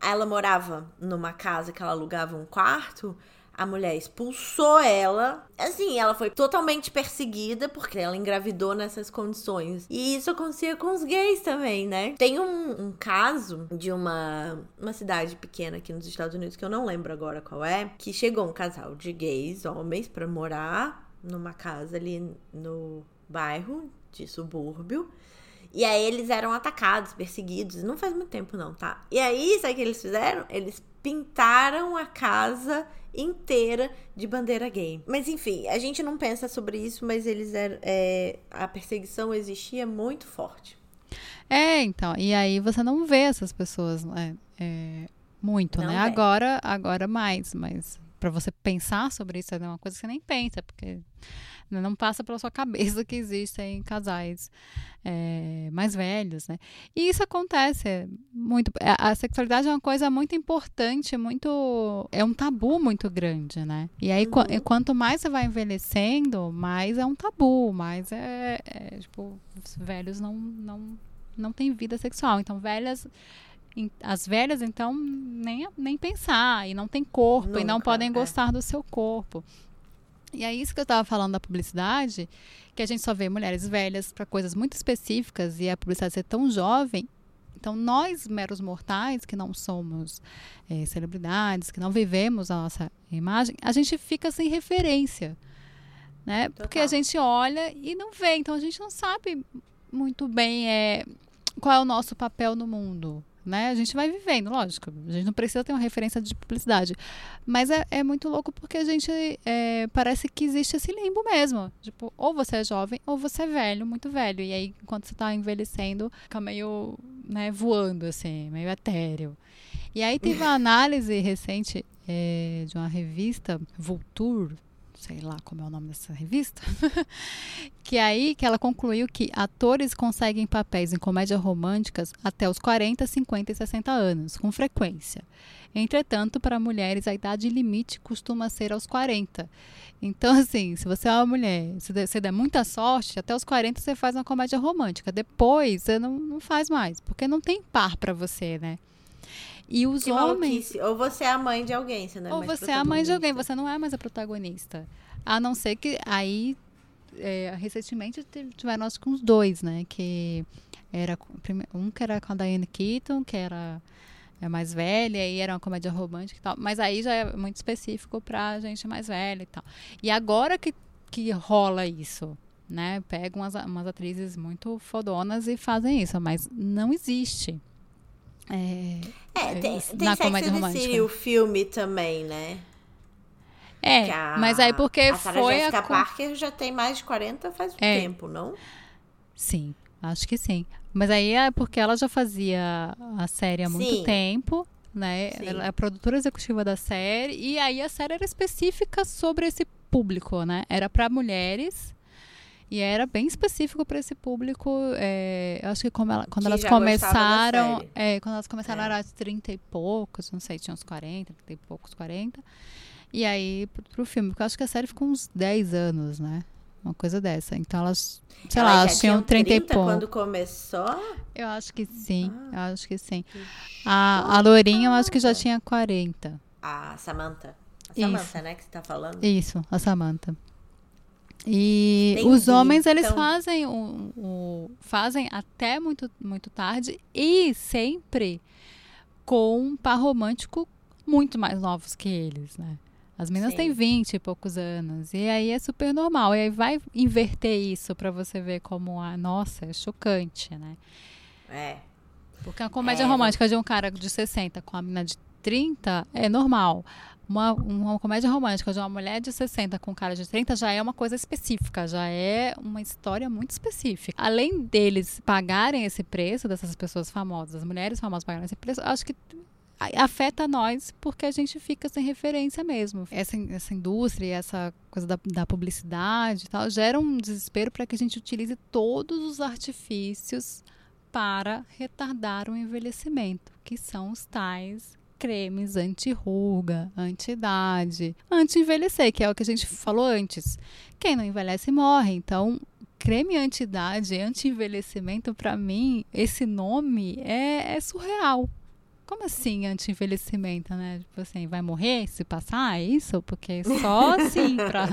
Ela morava numa casa que ela alugava um quarto. A mulher expulsou ela. Assim, ela foi totalmente perseguida porque ela engravidou nessas condições. E isso acontecia com os gays também, né? Tem um, um caso de uma, uma cidade pequena aqui nos Estados Unidos, que eu não lembro agora qual é, que chegou um casal de gays, homens, pra morar numa casa ali no bairro de subúrbio. E aí eles eram atacados, perseguidos. Não faz muito tempo, não, tá? E aí, sabe o que eles fizeram? Eles pintaram a casa inteira de bandeira gay. Mas enfim, a gente não pensa sobre isso, mas eles eram. É, a perseguição existia muito forte. É, então, e aí você não vê essas pessoas né, é, muito, Não né? Agora, agora mais, mas para você pensar sobre isso é uma coisa que você nem pensa, porque né, não passa pela sua cabeça que existem casais é, mais velhos, né? E isso acontece muito. A, a sexualidade é uma coisa muito importante, muito é um tabu muito grande, né? E aí e quanto mais você vai envelhecendo, mais é um tabu, mais é, é, tipo os velhos não não não têm vida sexual, então velhas as velhas, então, nem, nem pensar, e não tem corpo, e não Nunca, podem é. gostar do seu corpo. E é isso que eu estava falando da publicidade, que a gente só vê mulheres velhas para coisas muito específicas e a publicidade ser tão jovem. Então, nós, meros mortais, que não somos eh, celebridades, que não vivemos a nossa imagem, a gente fica sem referência. Né? Porque a gente olha e não vê. Então, a gente não sabe muito bem é, qual é o nosso papel no mundo. Né? A gente vai vivendo, lógico. A gente não precisa ter uma referência de publicidade. Mas é, é muito louco porque a gente é, parece que existe esse limbo mesmo. Tipo, ou você é jovem ou você é velho, muito velho. E aí, enquanto você tá envelhecendo, fica meio né, voando, assim, meio etéreo. E aí teve uma análise recente é, de uma revista, Vulture, sei lá como é o nome dessa revista, que aí que ela concluiu que atores conseguem papéis em comédias românticas até os 40, 50 e 60 anos, com frequência. Entretanto, para mulheres, a idade limite costuma ser aos 40. Então, assim, se você é uma mulher, se se der muita sorte, até os 40 você faz uma comédia romântica. Depois, você não, não faz mais, porque não tem par para você, né? E os Que homens. maluquice. Ou você é a mãe de alguém, você não é Ou mais você é a mãe de alguém, você não é mais a protagonista. A não ser que aí, é, recentemente tive- tiveram acho que uns dois, né? Que era um que era com a Diane Keaton, que era é mais velha, e era uma comédia romântica e tal. Mas aí já é muito específico pra gente mais velha e tal. E agora que, que rola isso, né? Pegam umas, umas atrizes muito fodonas e fazem isso, mas não existe. É, É, tem, isso, tem na comédia romântica. O filme também, né? é a- mas aí porque a Sarah foi Jessica a. Parker já tem mais de 40 faz um É. tempo, não? Sim, acho que sim. Mas aí é porque ela já fazia a série há muito Sim. tempo, né? Sim. Ela é a produtora executiva da série e aí a série era específica sobre esse público, né? Era para mulheres e era bem específico para esse público. é, eu acho que ela- quando Que elas começaram, é, quando elas começaram É. era de 30 e poucos, não sei, tinha uns 40, 30 e poucos, 40. E aí pro, pro filme, porque eu acho que a série ficou uns 10 anos, né? Uma coisa dessa. Então elas, sei Elas lá, elas tinham 30 e pouco. quando começou? Eu acho que sim, eu acho que sim. Que A, a Lourinha eu acho que já tinha 40. A Samantha. A Isso. Samantha, né, que você tá falando? Isso, a Samantha. E Entendi, os homens, eles então- fazem o, o- fazem até muito, muito tarde e sempre com um par romântico muito mais novos que eles, né? As meninas Sim. têm 20 e poucos anos. E aí é super normal. E aí vai inverter isso pra você ver como, ah, nossa, é chocante, né? É. Porque a comédia É. romântica de um cara de 60 com a menina de 30 é normal. Uma, uma comédia romântica de uma mulher de 60 com um cara de 30 já é uma coisa específica, já é uma história muito específica. Além deles pagarem esse preço, dessas pessoas famosas, as mulheres famosas pagarem esse preço, acho que afeta nós porque a gente fica sem referência mesmo. Essa, essa indústria, essa coisa da, da publicidade e tal, gera um desespero para que a gente utilize todos os artifícios para retardar o envelhecimento, que são os tais cremes anti-ruga, anti-idade, anti-envelhecer, que é o que a gente falou antes. Quem não envelhece morre. Então, creme anti-idade, anti-envelhecimento, para mim, esse nome é, é surreal. Como assim anti-envelhecimento, né? Tipo assim, vai morrer se passar? É isso? Porque só assim pra,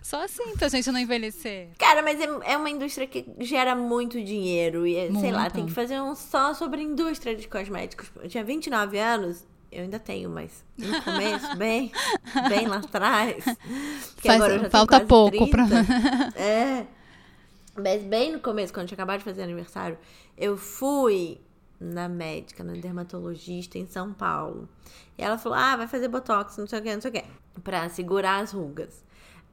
só assim pra gente não envelhecer. Cara, mas é, é uma indústria que gera muito dinheiro. E, muito. sei lá, tem que fazer um só sobre indústria de cosméticos. Eu tinha 29 anos, eu ainda tenho, mas no começo, bem, bem lá atrás. Faz, falta pouco 30, pra. É. Mas bem no começo, quando tinha acabado de fazer aniversário, eu fui na médica, na dermatologista em São Paulo. E ela falou: ah, vai fazer botox, não sei o que, não sei o que, pra segurar as rugas.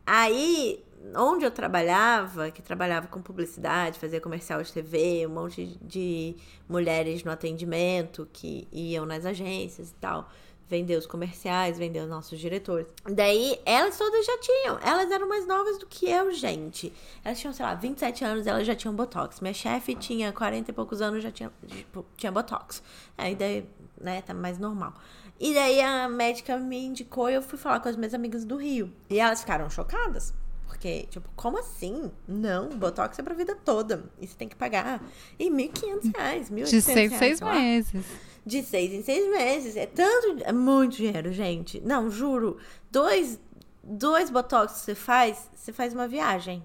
Aí, onde eu trabalhava, que trabalhava com publicidade, fazia comercial de TV, um monte de mulheres no atendimento que iam nas agências e tal vender os comerciais, vender os nossos diretores. Daí, elas todas já tinham. Elas eram mais novas do que eu, gente. Elas tinham, sei lá, 27 anos, elas já tinham Botox. Minha chefe tinha 40 e poucos anos, já tinha, tipo, tinha Botox. Aí daí, né, tá mais normal. E daí a médica me indicou e eu fui falar com as minhas amigas do Rio. E elas ficaram chocadas. Porque, tipo, como assim? Não, Botox é pra vida toda. E você tem que pagar. E R$ 1.500, R$ 1.800. De seis, seis meses de seis em seis meses. É tanto. É muito dinheiro, gente. Não, juro. Dois, dois botox que você faz, você faz uma viagem.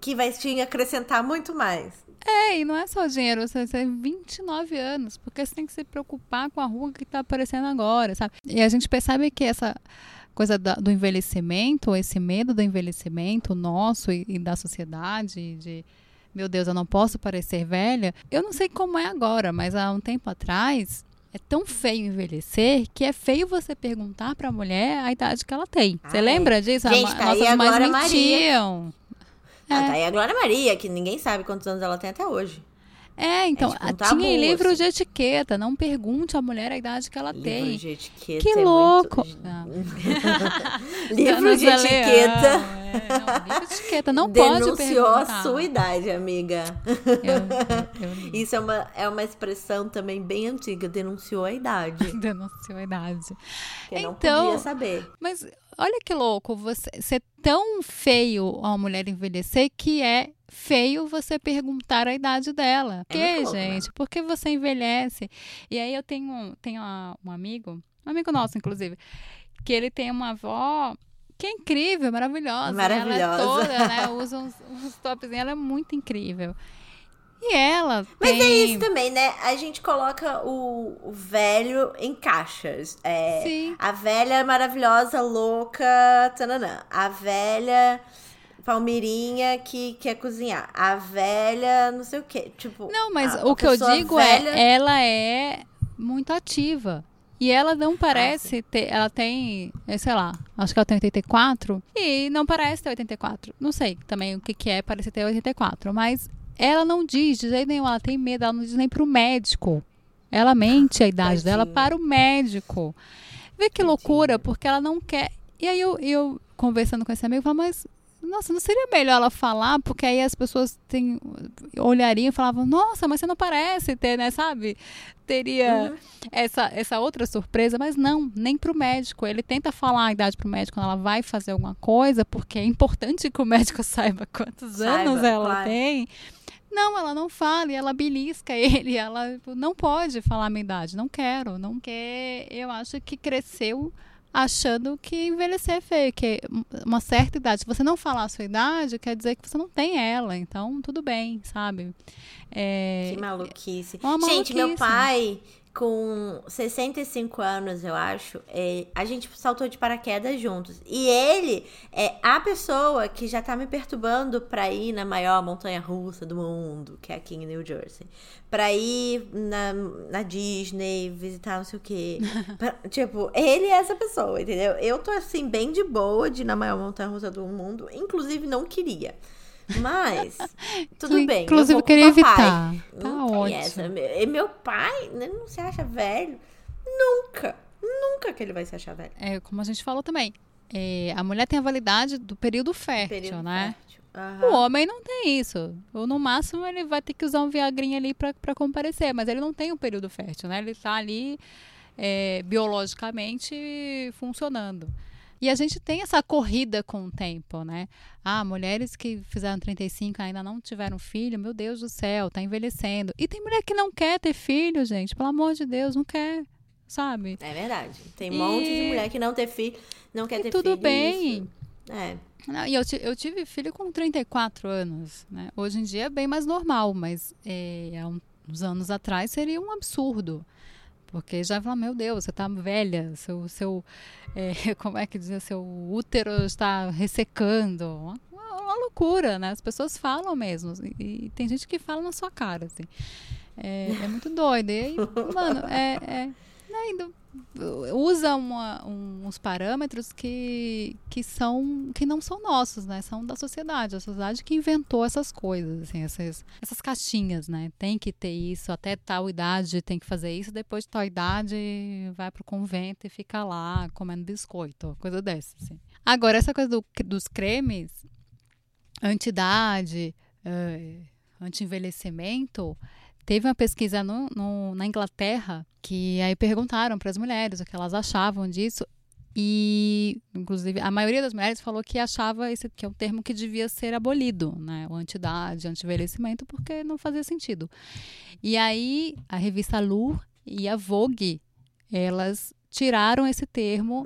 Que vai te acrescentar muito mais. É, e não é só dinheiro, você tem 29 anos, porque você tem que se preocupar com a rua que está aparecendo agora, sabe? E a gente percebe que essa coisa da, do envelhecimento, esse medo do envelhecimento nosso e, e da sociedade, de meu Deus, eu não posso parecer velha. Eu não sei como é agora, mas há um tempo atrás é tão feio envelhecer que é feio você perguntar para a mulher a idade que ela tem. Você lembra disso? Gente, tá Nossas mães mentiam. Maria. É. tá aí a Glória Maria, que ninguém sabe quantos anos ela tem até hoje. É, então, é tipo um tinha livro assim. de etiqueta. Não pergunte à mulher a idade que ela livro tem. Livro de etiqueta. Que é louco! Muito... livro de etiqueta. É, não, livro de etiqueta. Não pode Denunciou a sua idade, amiga. Eu, eu, eu... Isso é uma, é uma expressão também bem antiga. Denunciou a idade. Denunciou a idade. Que então, não podia saber. Mas olha que louco. Você ser tão feio uma mulher envelhecer que é feio você perguntar a idade dela. Por é que, né? gente? Por que você envelhece? E aí eu tenho, tenho um amigo, um amigo nosso, inclusive, que ele tem uma avó que é incrível, maravilhosa. Maravilhosa. Ela é toda, né? Usa uns, uns tops, ela é muito incrível. E ela. Mas tem... é isso também, né? A gente coloca o, o velho em caixas. É, Sim. A velha maravilhosa, louca, tananã. A velha Palmeirinha que quer cozinhar. A velha, não sei o quê. Tipo. Não, mas o que eu digo é, velha... é, ela é muito ativa. E ela não parece ah, ter. Ela tem, é, sei lá, acho que ela tem 84. E não parece ter 84. Não sei também o que, que é parecer ter 84. Mas ela não diz de jeito nenhum. Ela tem medo, ela não diz nem pro médico. Ela mente a idade Tadinha. dela para o médico. Vê que Tadinha. loucura, porque ela não quer. E aí eu, eu conversando com esse amigo, eu falo, mas nossa, não seria melhor ela falar? Porque aí as pessoas tem, olhariam e falavam, nossa, mas você não parece ter, né, sabe? Teria uhum. essa, essa outra surpresa, mas não, nem para o médico. Ele tenta falar a idade para o médico quando ela vai fazer alguma coisa, porque é importante que o médico saiba quantos saiba, anos ela claro. tem. Não, ela não fala e ela belisca ele. Ela tipo, não pode falar a minha idade. Não quero, não quer. Eu acho que cresceu achando que envelhecer é feio, que uma certa idade, se você não falar a sua idade, quer dizer que você não tem ela, então tudo bem, sabe? É, que maluquice. Gente, meu pai, com 65 anos, eu acho, é, a gente saltou de paraquedas juntos. E ele é a pessoa que já tá me perturbando pra ir na maior montanha russa do mundo, que é aqui em New Jersey. Pra ir na, na Disney, visitar não sei o quê. Pra, tipo, ele é essa pessoa, entendeu? Eu tô assim, bem de boa de ir na maior montanha russa do mundo. Inclusive, não queria. Mas, tudo bem. Inclusive, eu queria evitar. Tá ótimo. Essa. E meu pai né, não se acha velho. Nunca. Nunca que ele vai se achar velho. É, como a gente falou também. É, a mulher tem a validade do período fértil, período né? Fértil. Uhum. O homem não tem isso. Ou no máximo ele vai ter que usar um viagrinho ali para comparecer, mas ele não tem um período fértil, né? Ele está ali é, biologicamente funcionando. E a gente tem essa corrida com o tempo, né? Ah, mulheres que fizeram 35 ainda não tiveram filho, meu Deus do céu, tá envelhecendo. E tem mulher que não quer ter filho, gente, pelo amor de Deus, não quer, sabe? É verdade. Tem um monte de mulher que não ter filho, não quer e ter tudo filho. Tudo bem. Isso. É. Não, e eu, eu, tive filho com 34 anos, né? Hoje em dia é bem mais normal, mas é, há uns anos atrás seria um absurdo. Porque já fala, meu Deus, você está velha, seu, seu é, como é que dizia, seu útero está ressecando. Uma, uma, loucura, né? As pessoas falam mesmo. E, e, tem gente que fala na sua cara, assim. É, é muito doido. E aí, mano, é, é, né, usa uma, uns parâmetros que, que são que não são nossos, né? São da sociedade, a sociedade que inventou essas coisas, assim, essas, essas caixinhas, né? Tem que ter isso, até tal idade tem que fazer isso, depois de tal idade vai pro convento e fica lá comendo biscoito, coisa dessa, assim. Agora, essa coisa do, dos cremes, anti-idade, uh, anti-envelhecimento, Teve uma pesquisa no, no, na Inglaterra que aí perguntaram para as mulheres o que elas achavam disso. E, inclusive, a maioria das mulheres falou que achava esse que é um termo que devia ser abolido, né? O anti-idade, anti-envelhecimento, porque não fazia sentido. E aí, a revista Lu e a Vogue, elas tiraram esse termo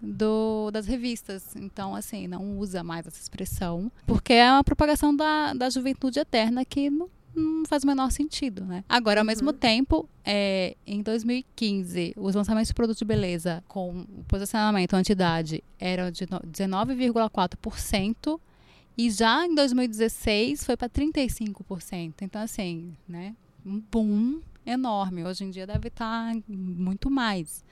do, das revistas. Então, assim, não usa mais essa expressão, porque é uma propagação da, da juventude eterna que não não faz o menor sentido, né? Agora, ao uhum. mesmo tempo, é, em 2015, os lançamentos de produtos de beleza com posicionamento anti-idade eram de 19,4% e já em 2016 foi para 35%. Então, assim, né? Um boom enorme. Hoje em dia deve estar tá muito mais.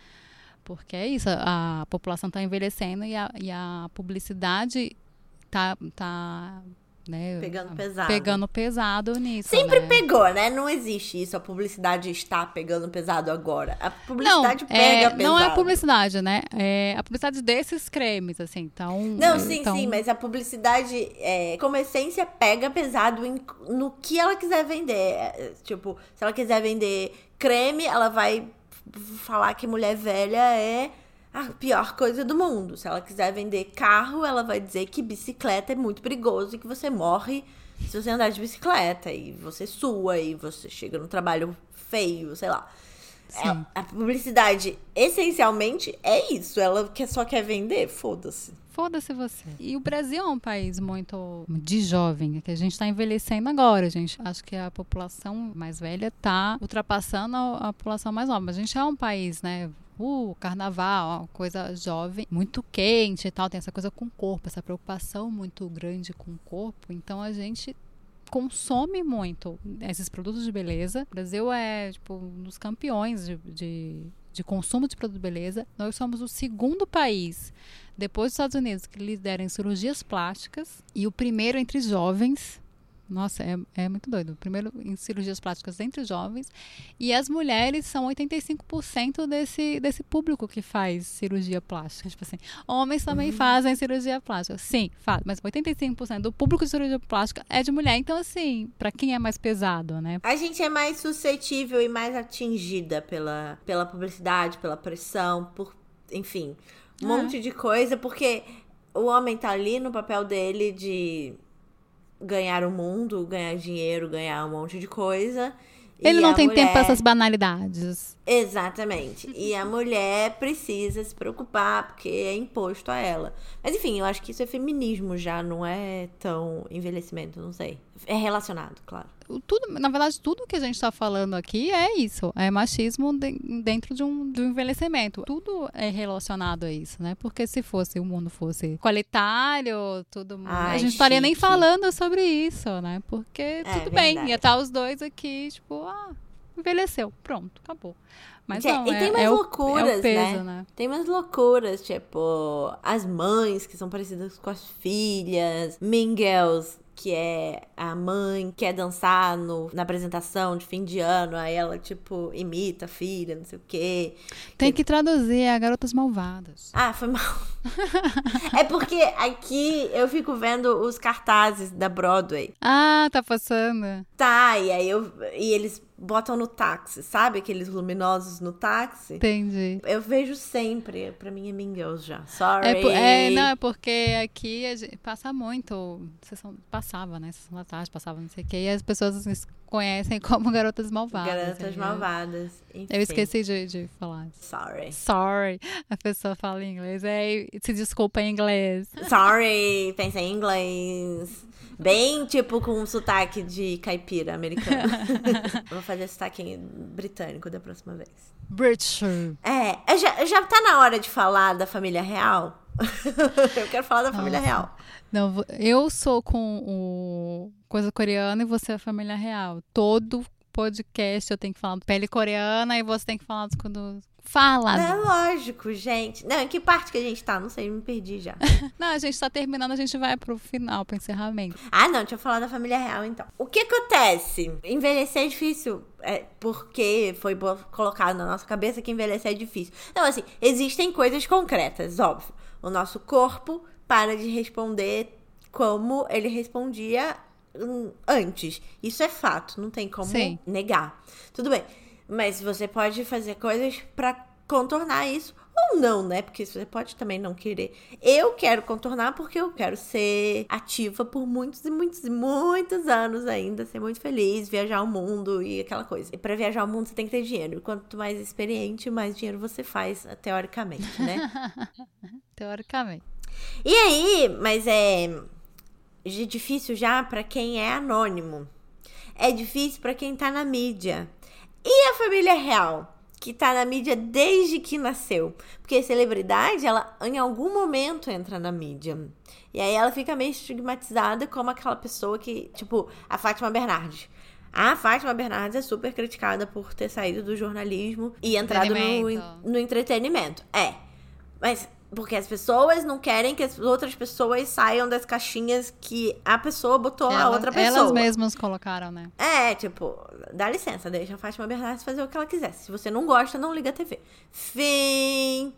Porque é isso, a, a população está envelhecendo e a, e a publicidade está tá né? Pegando pesado. Pegando pesado nisso. Sempre né? pegou, né? Não existe isso. A publicidade está pegando pesado agora. A publicidade não, pega é, pesado. Não é a publicidade, né? É a publicidade desses cremes, assim. Então. Não, sim, então... sim, mas a publicidade, é, como essência, pega pesado em, no que ela quiser vender. É, tipo, se ela quiser vender creme, ela vai falar que mulher velha é a pior coisa do mundo. Se ela quiser vender carro, ela vai dizer que bicicleta é muito perigoso e que você morre se você andar de bicicleta e você sua e você chega no trabalho feio, sei lá. É, a publicidade, essencialmente, é isso. Ela quer, só quer vender, foda-se. Foda-se você. E o Brasil é um país muito de jovem, que a gente está envelhecendo agora, gente. Acho que a população mais velha está ultrapassando a, a população mais nova. A gente é um país, né? Uh, carnaval, uma coisa jovem, muito quente e tal, tem essa coisa com o corpo, essa preocupação muito grande com o corpo. Então a gente consome muito esses produtos de beleza. O Brasil é, tipo, um dos campeões de, de, de consumo de produtos de beleza. Nós somos o segundo país, depois dos Estados Unidos, que lidera em cirurgias plásticas e o primeiro entre jovens nossa, é, é muito doido. Primeiro em cirurgias plásticas entre jovens. E as mulheres são 85% desse, desse público que faz cirurgia plástica. Tipo assim, homens também uhum. fazem cirurgia plástica. Sim, faz, mas 85% do público de cirurgia plástica é de mulher. Então, assim, para quem é mais pesado, né? A gente é mais suscetível e mais atingida pela, pela publicidade, pela pressão, por, enfim, um monte de coisa, porque o homem tá ali no papel dele de ganhar o mundo, ganhar dinheiro, ganhar um monte de coisa. Ele não tem mulher... tempo para essas banalidades. Exatamente. E a mulher precisa se preocupar porque é imposto a ela. Mas enfim, eu acho que isso é feminismo já, não é tão envelhecimento, não sei. É relacionado, claro. Tudo, na verdade, tudo que a gente está falando aqui é isso. É machismo de, dentro de um, de um envelhecimento. Tudo é relacionado a isso, né? Porque se fosse o mundo fosse qualitário, tudo. Ai, a gente não estaria nem falando sobre isso, né? Porque tudo bem, verdade. ia estar os dois aqui, tipo, ah, envelheceu, pronto, acabou. Mas Gente, não, e é, tem mais é o- loucuras, é o peso, né? né? Tem umas loucuras, tipo, as mães que são parecidas com as filhas, Mean Girls, que é a mãe que quer dançar no, na apresentação de fim de ano, aí ela, tipo, imita a filha, não sei o quê. Tem que traduzir a Garotas Malvadas. Ah, foi mal. É porque aqui eu fico vendo os cartazes da Broadway. Ah, tá passando. Tá, e aí eu. E eles botam no táxi, sabe? Aqueles luminosos no táxi. Entendi. Eu vejo sempre. Pra mim é Mean Girls já. Sorry. É, é, não, é porque aqui a gente passa muito. Sessão, passava, né? Sessão da tarde, passava não sei o quê. E as pessoas assim, conhecem como garotas malvadas. Garotas eu- malvadas. Enfim. Eu esqueci de, de falar. Sorry. Sorry. A pessoa fala em inglês. É, se desculpa em inglês. Sorry, pensei em inglês. Bem, tipo, com um sotaque de caipira americano. Vou fazer sotaque britânico da próxima vez. British. É, já, já tá na hora de falar da família real? eu quero falar da família Nossa. real. Não, eu sou com o coisa coreana e você é a família real. Todo podcast eu tenho que falar do pele coreana e você tem que falar do. do fala! É lógico, gente. Não, em que parte que a gente tá? Não sei, me perdi já. Não, a gente tá terminando, a gente vai pro final, pro encerramento. Ah, não, deixa eu falar da família real então. O que acontece? Envelhecer é difícil. É porque foi colocado na nossa cabeça que envelhecer é difícil. Não, assim, existem coisas concretas, óbvio. O nosso corpo para de responder como ele respondia hum, antes. Isso é fato, não tem como Sim. negar. Tudo bem. Mas você pode fazer coisas pra contornar isso ou não, né? Porque você pode também não querer. Eu quero contornar porque eu quero ser ativa por muitos e muitos e muitos anos ainda, ser muito feliz, viajar o mundo e aquela coisa. E pra viajar o mundo você tem que ter dinheiro. Quanto mais experiente, mais dinheiro você faz, teoricamente, né? Teoricamente. E aí, mas é difícil já pra quem é anônimo. É difícil pra quem tá na mídia. E a família real, que tá na mídia desde que nasceu? Porque a celebridade, ela em algum momento entra na mídia. E aí ela fica meio estigmatizada como aquela pessoa que, tipo, a Fátima Bernardes. A Fátima Bernardes é super criticada por ter saído do jornalismo e entrado no, no entretenimento. É. Mas porque as pessoas não querem que as outras pessoas saiam das caixinhas que a pessoa botou a Elas- outra pessoa. Elas mesmas colocaram, né? É, tipo, dá licença, deixa a Fátima Bernardes fazer o que ela quiser. Se você não gosta, não liga a TV. Fim.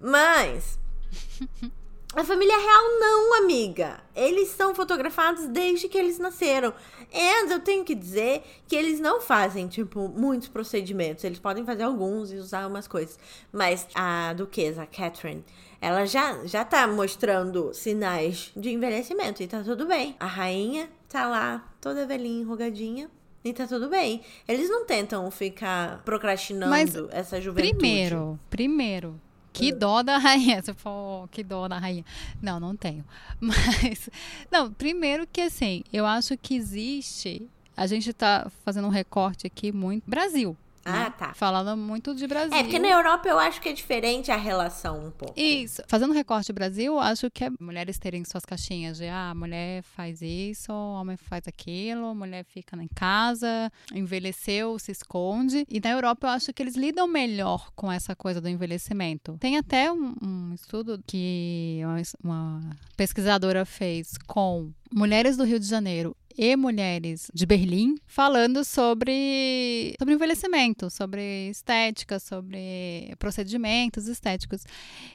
Mas. A família real não, amiga. Eles são fotografados desde que eles nasceram. E eu tenho que dizer que eles não fazem, tipo, muitos procedimentos. Eles podem fazer alguns e usar umas coisas. Mas a duquesa, a Catherine, ela já, já tá mostrando sinais de envelhecimento e tá tudo bem. A rainha tá lá, toda velhinha, enrugadinha. E tá tudo bem. Eles não tentam ficar procrastinando Mas, essa juventude. Primeiro, primeiro, que dó da rainha. Você falou, que dó da rainha. Não, não tenho. Mas, não, primeiro que assim, eu acho que existe. A gente tá fazendo um recorte aqui muito. Brasil. Ah, né? tá. Falando muito de Brasil. É, porque na Europa eu acho que é diferente a relação um pouco. Isso. Fazendo recorte Brasil, acho que é mulheres terem suas caixinhas de ah, mulher faz isso, homem faz aquilo, mulher fica em casa, envelheceu, se esconde. E na Europa eu acho que eles lidam melhor com essa coisa do envelhecimento. Tem até um, um estudo que uma, uma pesquisadora fez com mulheres do Rio de Janeiro e mulheres de Berlim falando sobre, sobre envelhecimento, sobre estética, sobre procedimentos estéticos.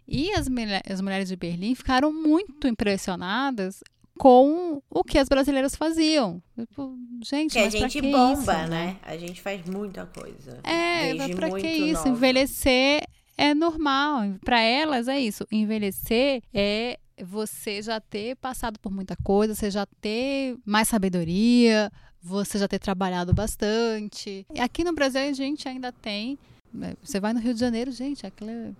E as, as mulheres de Berlim ficaram muito impressionadas com o que as brasileiras faziam. Tipo, gente, Que a gente que bomba, isso, né? A gente faz muita coisa. É, desde pra que isso? nova. Envelhecer é normal. Pra elas é isso. Envelhecer é você já ter passado por muita coisa, você já ter mais sabedoria, você já ter trabalhado bastante. E aqui no Brasil a gente ainda tem É, você vai no Rio de Janeiro, gente, aquela,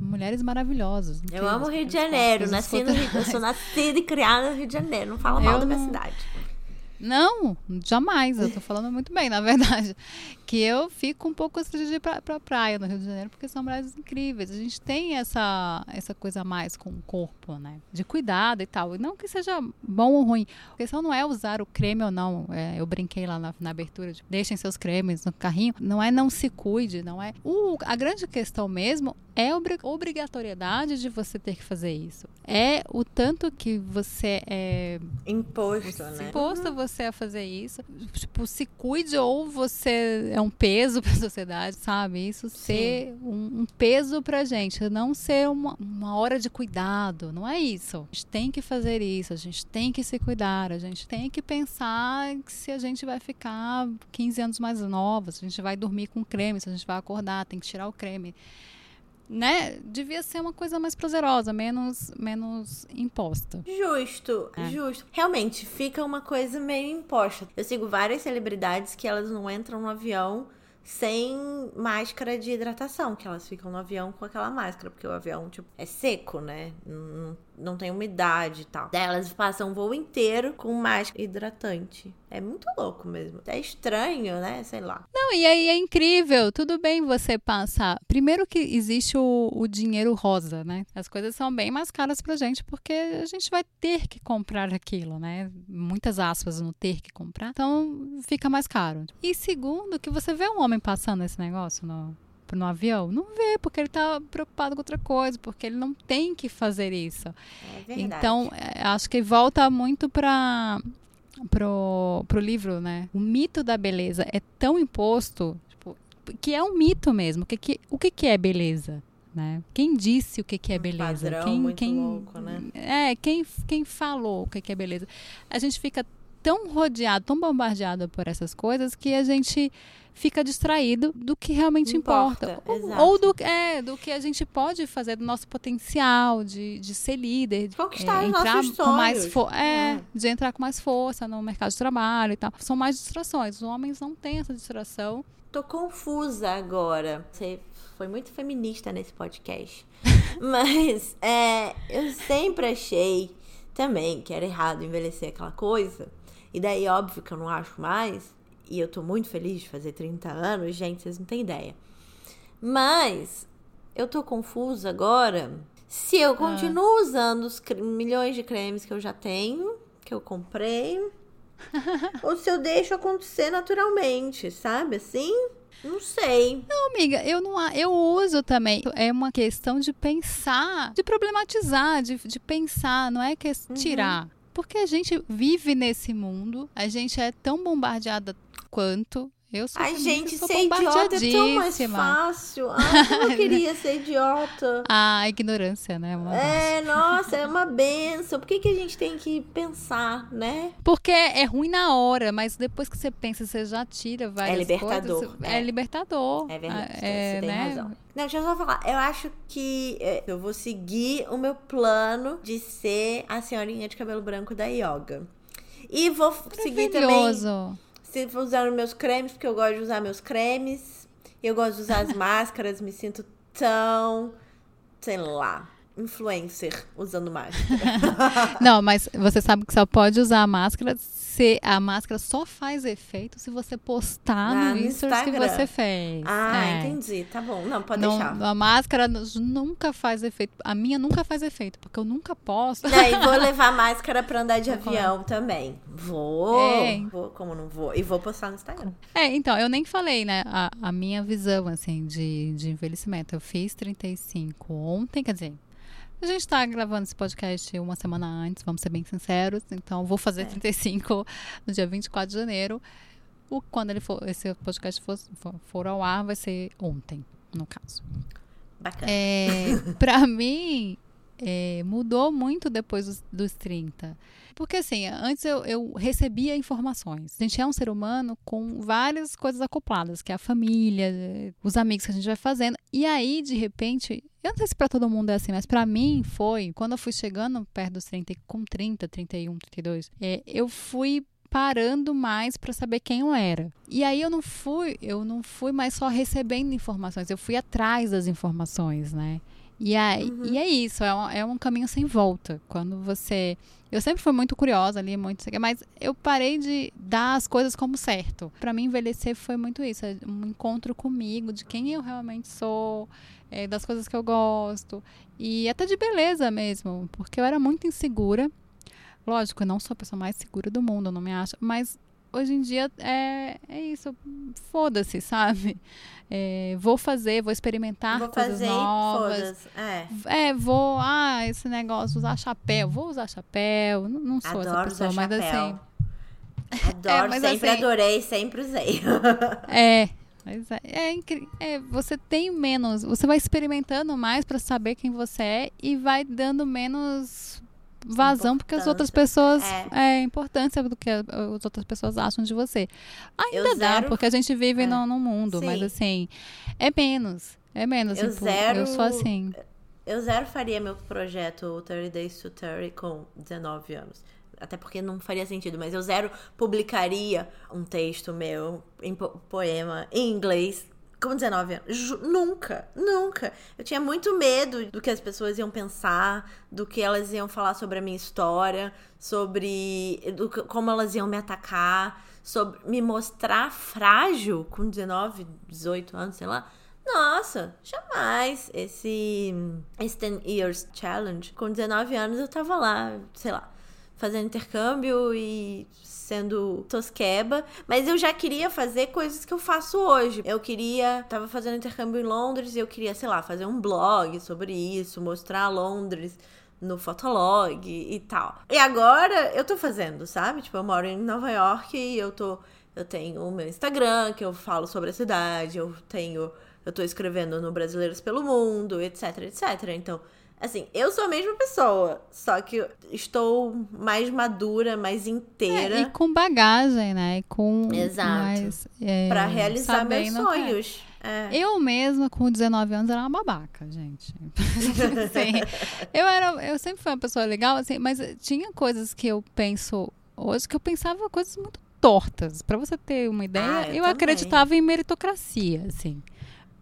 mulheres maravilhosas. Eu amo o Rio de Janeiro. Nasci no Rio, eu sou nascida e criada no Rio de Janeiro. Não fala mal eu da minha cidade. Não, jamais. Eu tô falando muito bem, na verdade. Que eu fico um pouco assim de ir pra, pra praia no Rio de Janeiro, porque são mulheres incríveis. A gente tem essa, essa coisa mais com o corpo, né? De cuidado e tal. E não que seja bom ou ruim. A questão não é usar o creme ou não. É, eu brinquei lá na, na abertura de deixem seus cremes no carrinho. Não é não se cuide, não é. A grande questão mesmo é obrigatoriedade de você ter que fazer isso. É o tanto que você é imposto, você, né? Imposto uhum. você a fazer isso. Tipo, se cuide ou você é um peso para a sociedade, sabe? Isso ser um, um, peso pra gente, não ser uma, uma hora de cuidado, não é isso. A gente tem que fazer isso, a gente tem que se cuidar, a gente tem que pensar se a gente vai ficar 15 anos mais nova, se a gente vai dormir com creme, se a gente vai acordar, tem que tirar o creme né, devia ser uma coisa mais prazerosa, menos, menos imposta. Justo, é. justo. Realmente, fica uma coisa meio imposta. Eu sigo várias celebridades que elas não entram no avião sem máscara de hidratação, que elas ficam no avião com aquela máscara, porque o avião, tipo, é seco, né? Não, não tem umidade e tal. Daí elas passam o voo inteiro com máscara hidratante. É muito louco mesmo. É estranho, né? Sei lá. Não, e aí é incrível. Tudo bem você passar. Primeiro que existe o, o dinheiro rosa, né? As coisas são bem mais caras pra gente porque a gente vai ter que comprar aquilo, né? Muitas aspas no ter que comprar. Então fica mais caro. E segundo, que você vê um homem passando esse negócio no, no avião? Não vê, porque ele está preocupado com outra coisa, porque ele não tem que fazer isso. É então, é, acho que volta muito para pro, pro livro, né? O mito da beleza é tão imposto, tipo, que é um mito mesmo. O que, que, o que, que é beleza? Né? Quem disse o que, que é beleza? Um quem, muito quem, louco, né? É, quem, quem falou o que, que é beleza? A gente fica tão rodeado, tão bombardeado por essas coisas que a gente fica distraído do que realmente importa. importa. Ou, ou, do, é, do que a gente pode fazer, do nosso potencial de, de ser líder. De conquistar é, entrar nossos com mais é, é, de entrar com mais força no mercado de trabalho e tal. São mais distrações. Os homens não têm essa distração. Tô confusa agora. Você foi muito feminista nesse podcast. Mas é, eu sempre achei também que era errado envelhecer aquela coisa. E daí, óbvio que eu não acho mais e eu tô muito feliz de fazer 30 anos, gente, vocês não têm ideia. Mas eu tô confusa agora se eu ah. continuo ah. usando os milhões de cremes que eu já tenho, que eu comprei, ou se eu deixo acontecer naturalmente, sabe assim? Não sei. Não, amiga, eu não eu uso também. É uma questão de pensar, de problematizar, de, de pensar, não é que uhum. Porque a gente vive nesse mundo, a gente é tão bombardeada quanto. Eu sou Ai, gente, ser idiota é tão mais fácil. Ai, eu queria ser idiota. A ignorância, né? Uma é, nossa, é uma benção. Por que, que a gente tem que pensar, né? Porque é ruim na hora, mas depois que você pensa, você já tira várias É libertador. Coisas, é. é. libertador. É verdade, é, você tem né? razão. Não, deixa eu só falar. Eu acho que é, eu vou seguir o meu plano de ser a senhorinha de cabelo branco da yoga. E vou seguir também Estou usando meus cremes, porque eu gosto de usar meus cremes. Eu gosto de usar as máscaras, me sinto tão, sei lá, influencer usando máscara. Não, mas você sabe que só pode usar a máscara se a máscara só faz efeito se você postar ah, no, no Instagram que você fez. Ah, é. entendi. Tá bom. Não, pode Não, deixar. A máscara nunca faz efeito. A minha nunca faz efeito, porque eu nunca posto. E vou levar máscara pra andar de avião também. Vou, é. vou. Como não vou? E vou postar no Instagram. É, então, eu nem falei, né? A, a minha visão, assim, de, de envelhecimento. Eu fiz 35 ontem, quer dizer, a gente tá gravando esse podcast uma semana antes, vamos ser bem sinceros. Então, vou fazer é. 35 no dia 24 de janeiro. O, quando ele for, esse podcast for, for, for ao ar, vai ser ontem, no caso. Bacana. É, pra mim, é, mudou muito depois dos, dos 30. Porque assim, antes eu, eu, recebia informações. A gente é um ser humano com várias coisas acopladas, que é a família, os amigos que a gente vai fazendo. E aí, de repente, eu não sei se para todo mundo é assim, mas para mim foi, quando eu fui chegando perto dos 30, com 30, 31, 32, é, eu fui preparando mais para saber quem eu era. E aí eu não fui, eu não fui mais só recebendo informações, eu fui atrás das informações, né? E, uhum. e é isso, é um, é um caminho sem volta. Quando você. Eu sempre fui muito curiosa ali, muito. Mas eu parei de dar as coisas como certo. Para mim, envelhecer foi muito isso. É um encontro comigo, de quem eu realmente sou, é, das coisas que eu gosto. E até de beleza mesmo. Porque eu era muito insegura. Lógico, eu não sou a pessoa mais segura do mundo, não me acho. Mas hoje em dia é, é isso. Foda-se, sabe? É, vou fazer, vou experimentar vou coisas fazer, novas. É. é, vou, ah, esse negócio, usar chapéu. Vou usar chapéu. Não, não sou Adoro essa pessoa, mas assim. Adoro, é, sempre assim, adorei, sempre usei. é, mas é, é, é, você tem menos, você vai experimentando mais para saber quem você é e vai dando menos vazão porque as outras pessoas é, é importância do que as outras pessoas acham de você. Ainda eu dá, zero... porque a gente vive é. no, no mundo, Sim. mas assim, é menos. É menos. Eu tipo, zero. Eu sou assim. Eu zero faria meu projeto 30 Days to 30 com 19 anos. Até porque não faria sentido, mas eu zero publicaria um texto meu em poema em inglês com 19 anos. Nunca, nunca. Eu tinha muito medo do que as pessoas iam pensar, do que elas iam falar sobre a minha história, sobre do, como elas iam me atacar, sobre me mostrar frágil com 19, 18 anos, sei lá. Nossa, jamais. Esse, esse 10 Years Challenge, com 19 anos eu tava lá, sei lá, fazendo intercâmbio e sendo tosqueba, mas eu já queria fazer coisas que eu faço hoje. Eu queria, tava fazendo intercâmbio em Londres e eu queria, sei lá, fazer um blog sobre isso, mostrar Londres no Fotolog e tal. E agora eu tô fazendo, sabe? Tipo, eu moro em Nova York e eu tô eu tenho o meu Instagram, que eu falo sobre a cidade, eu tenho eu tô escrevendo no Brasileiros pelo Mundo, etc, etc. Então, Assim, eu sou a mesma pessoa, só que estou mais madura, mais inteira. É, e com bagagem, né? com Exato. Mais, é, pra realizar meus sonhos. É. Eu mesma, com 19 anos, era uma babaca, gente. assim, eu, era, eu sempre fui uma pessoa legal, assim, mas tinha coisas que eu penso hoje que eu pensava coisas muito tortas. Para você ter uma ideia, ah, eu, eu acreditava em meritocracia, assim.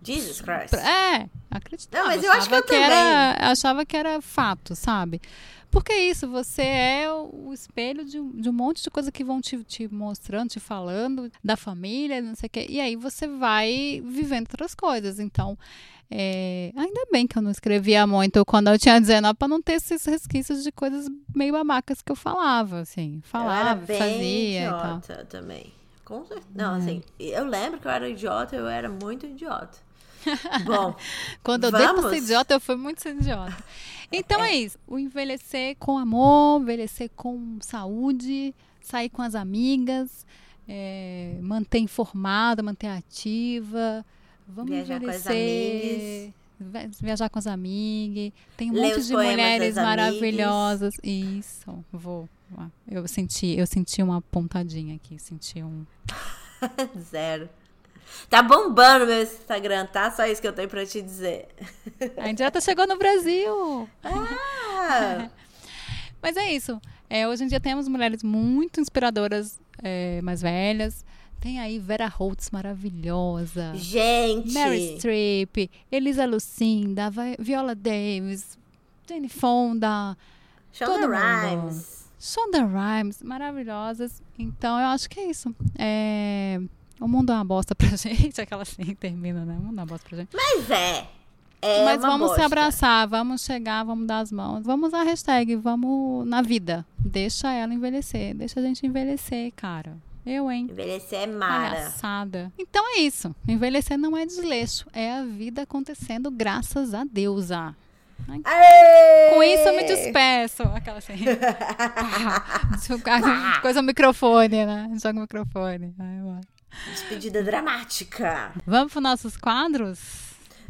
Jesus Christ. É, acreditava. Não, mas eu acho que eu que também. Era, achava que era fato, sabe? Porque é isso, você é o espelho de, de um monte de coisa que vão te, te, mostrando, te falando, da família, não sei o quê. E aí você vai vivendo outras coisas. Então, é, ainda bem que eu não escrevia muito quando eu tinha 19 para não ter esses resquícios de coisas meio babacas que eu falava, assim. Falava, eu fazia idiota também. Com certeza. Não, é. assim, eu lembro que eu era idiota, eu era muito idiota. Bom, quando eu vamos... dei pra ser idiota, eu fui muito ser idiota. Então é. é isso. O envelhecer com amor, envelhecer com saúde, sair com as amigas, é, manter informada, manter ativa. Vamos viajar envelhecer. Com as viajar com as amigas. Tem um Lê monte de mulheres maravilhosas. Isso, vou. Eu senti, eu senti uma pontadinha aqui, senti um. Zero. Tá bombando meu Instagram, tá? Só isso que eu tenho pra te dizer. A Indireta chegou no Brasil. Ah! Mas é isso. É, hoje em dia temos mulheres muito inspiradoras, é, mais velhas. Tem aí Vera Holtz maravilhosa. Gente! Mary Streep, Elisa Lucinda, Viola Davis, Jane Fonda. Shonda Rhimes. Shonda Rhimes, maravilhosas. Então eu acho que é isso. É o mundo é uma bosta pra gente, aquela assim termina, né? O mundo é uma bosta pra gente. Mas é. É Mas vamos bosta. se abraçar, vamos chegar, vamos dar as mãos. Vamos usar a hashtag, vamos na vida. Deixa ela envelhecer. Deixa a gente envelhecer, cara. Eu, hein? Envelhecer é mara. Palhaçada. Então é isso. Envelhecer não é desleixo. É a vida acontecendo graças a deusa. Com isso eu me despeço. Aquela assim. Coisa o microfone, né? Joga o microfone. Ai, Despedida dramática. Vamos para os nossos quadros?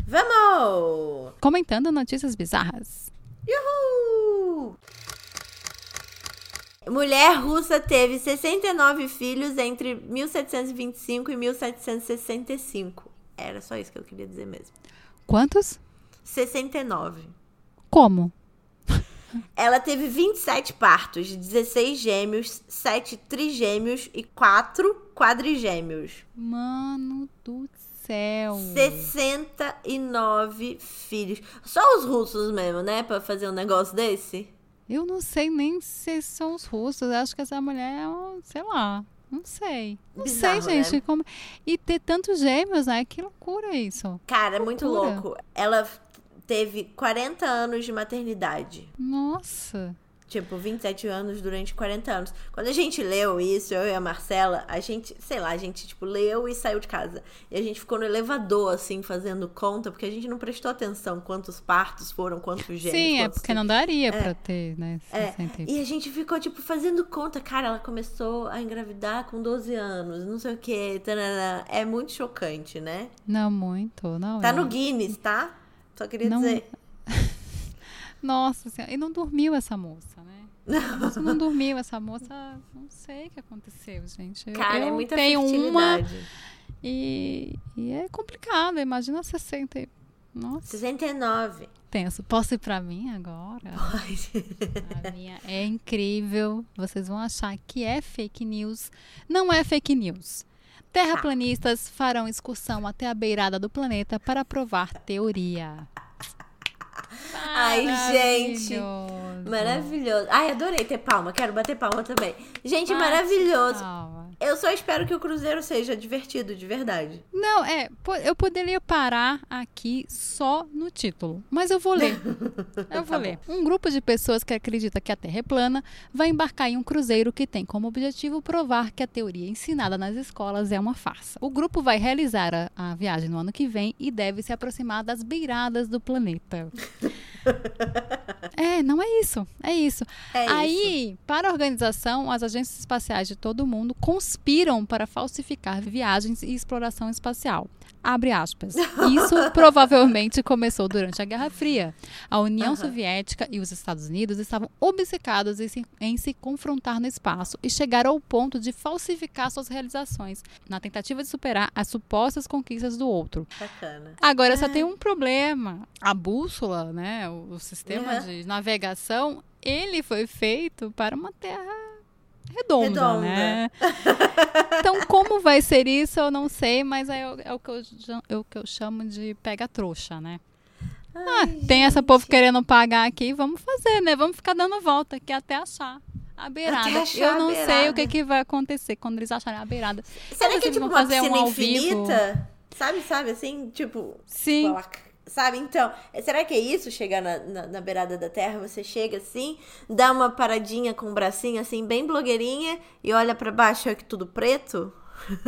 Vamos! Comentando notícias bizarras. Uhul! Mulher russa teve 69 filhos entre 1725 e 1765. Era só isso que eu queria dizer mesmo. Quantos? 69. Como? Ela teve 27 partos, 16 gêmeos, 7 trigêmeos e 4 quadrigêmeos. Mano do céu. 69 filhos. Só os russos mesmo, né? Pra fazer um negócio desse? Eu não sei nem se são os russos. Acho que essa mulher é, um, sei lá. Não sei. Não Bizarro, sei, gente. né? Como... E ter tantos gêmeos, né? Que loucura isso. Cara, é muito louco. Ela teve 40 anos de maternidade. Nossa. Tipo, 27 anos durante 40 anos. Quando a gente leu isso, eu e a Marcela, a gente, sei lá, a gente, tipo, leu e saiu de casa. E a gente ficou no elevador, assim, fazendo conta, porque a gente não prestou atenção quantos partos foram, quantos gêmeos. Sim, é quantos porque não daria pra ter, né? É, 60 e- a gente ficou, tipo, fazendo conta. Cara, ela começou a engravidar com 12 anos, não sei o quê. É muito chocante, né? Não, muito. Não, Tá é. no Guinness, tá? Só queria Não- dizer. Nossa senhora. E não dormiu essa moça, né? Se não dormiu essa moça, não sei o que aconteceu, gente. Eu, Cara, eu é muita tenho uma e, e é complicado. Imagina 60. e- Nossa, 69. tenso. Posso ir pra mim agora? A minha é incrível. Vocês vão achar que é fake news. Não é fake news. Terraplanistas farão excursão até a beirada do planeta para provar teoria. Ai, gente. Maravilhoso. Ai, adorei ter palma. Quero bater palma também. Gente, Bate maravilhoso. palma. Eu só espero que o cruzeiro seja divertido, de verdade. Não, é, eu poderia parar aqui só no título, mas eu vou ler. Eu vou Tá ler. Um grupo de pessoas que acredita que a Terra é plana vai embarcar em um cruzeiro que tem como objetivo provar que a teoria ensinada nas escolas é uma farsa. O grupo vai realizar a, a viagem no ano que vem e deve se aproximar das beiradas do planeta. É, não é isso. É isso. É isso. Aí, para a organização, as agências espaciais de todo o mundo conspiram para falsificar viagens e exploração espacial. Abre aspas. Isso provavelmente começou durante a Guerra Fria. A União. Soviética e os Estados Unidos estavam obcecados em se, em se confrontar no espaço e chegaram ao ponto de falsificar suas realizações, na tentativa de superar as supostas conquistas do outro. Bacana. Agora só Ah. tem um problema. A bússola, né, o, o sistema Uhum. de navegação, ele foi feito para uma terra redonda, Redonda. né? Então, como vai ser isso, eu não sei, mas é, o- é o, que eu, é o que eu chamo de pega-trouxa, né? Ah, tem essa povo querendo pagar aqui, vamos fazer, né? Vamos ficar dando volta aqui até achar a beirada. Até achar eu não sei beirada. o que, que vai acontecer quando eles acharem a beirada. Será sei que é tipo vão uma fazer um vivo. infinita? Sabe, sabe, assim, tipo... Sim. Ela- Sabe, então, será que é isso? Chegar na, na, na beirada da terra, você chega assim, dá uma paradinha com o bracinho assim, bem blogueirinha, e olha pra baixo, é que tudo preto?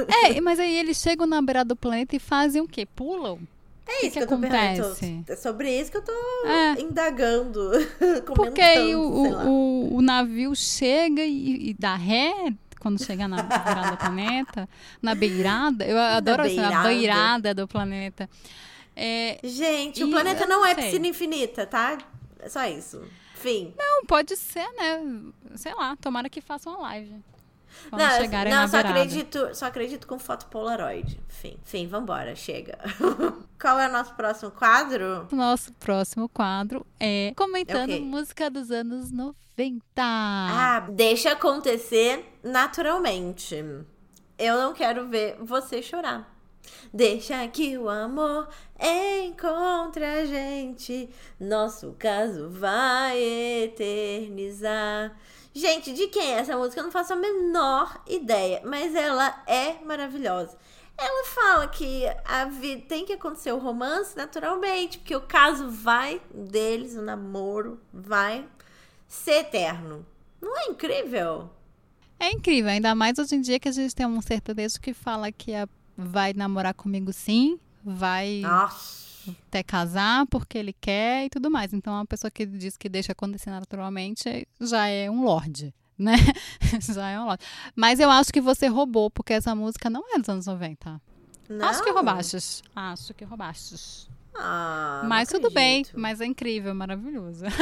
É, mas aí eles chegam na beirada do planeta e fazem o quê? Pulam? É que isso que que, eu tô acontece? perguntando. É sobre isso que eu tô É. indagando, Porque aí o, o, o navio chega e, e dá ré quando chega na beirada do planeta, na beirada. Eu adoro assim, a beirada do planeta. É, Gente, o E planeta eu não não é sei. piscina infinita, tá? É só isso. Fim. não, pode ser, né? Sei lá, tomara que façam uma live. Quando não, chegarem não na só beirada. acredito, só acredito com foto Polaroid. Fim. Fim, vambora, chega. Qual é o nosso próximo quadro? O nosso próximo quadro é comentando É o quê? música dos anos 90. Ah, deixa acontecer naturalmente. Eu não quero ver você chorar. Deixa que o amor encontre a gente. Nosso caso vai eternizar. Gente, de quem é essa música? Eu não faço a menor ideia, mas ela é maravilhosa. Ela fala que a vida tem que acontecer o romance naturalmente, porque o caso vai deles, o namoro vai ser eterno. Não é incrível? É incrível, ainda mais hoje em dia que a gente tem um sertanejo que fala que a- vai namorar comigo sim, vai Nossa. até casar porque ele quer e tudo mais. Então, a pessoa que diz que deixa acontecer naturalmente já é um lorde, né? já é um lorde. Mas eu acho que você roubou, porque essa música não é dos anos 90. Não? Acho que roubastes. Acho que roubastes. Ah, mas tudo bem, mas é incrível, maravilhoso.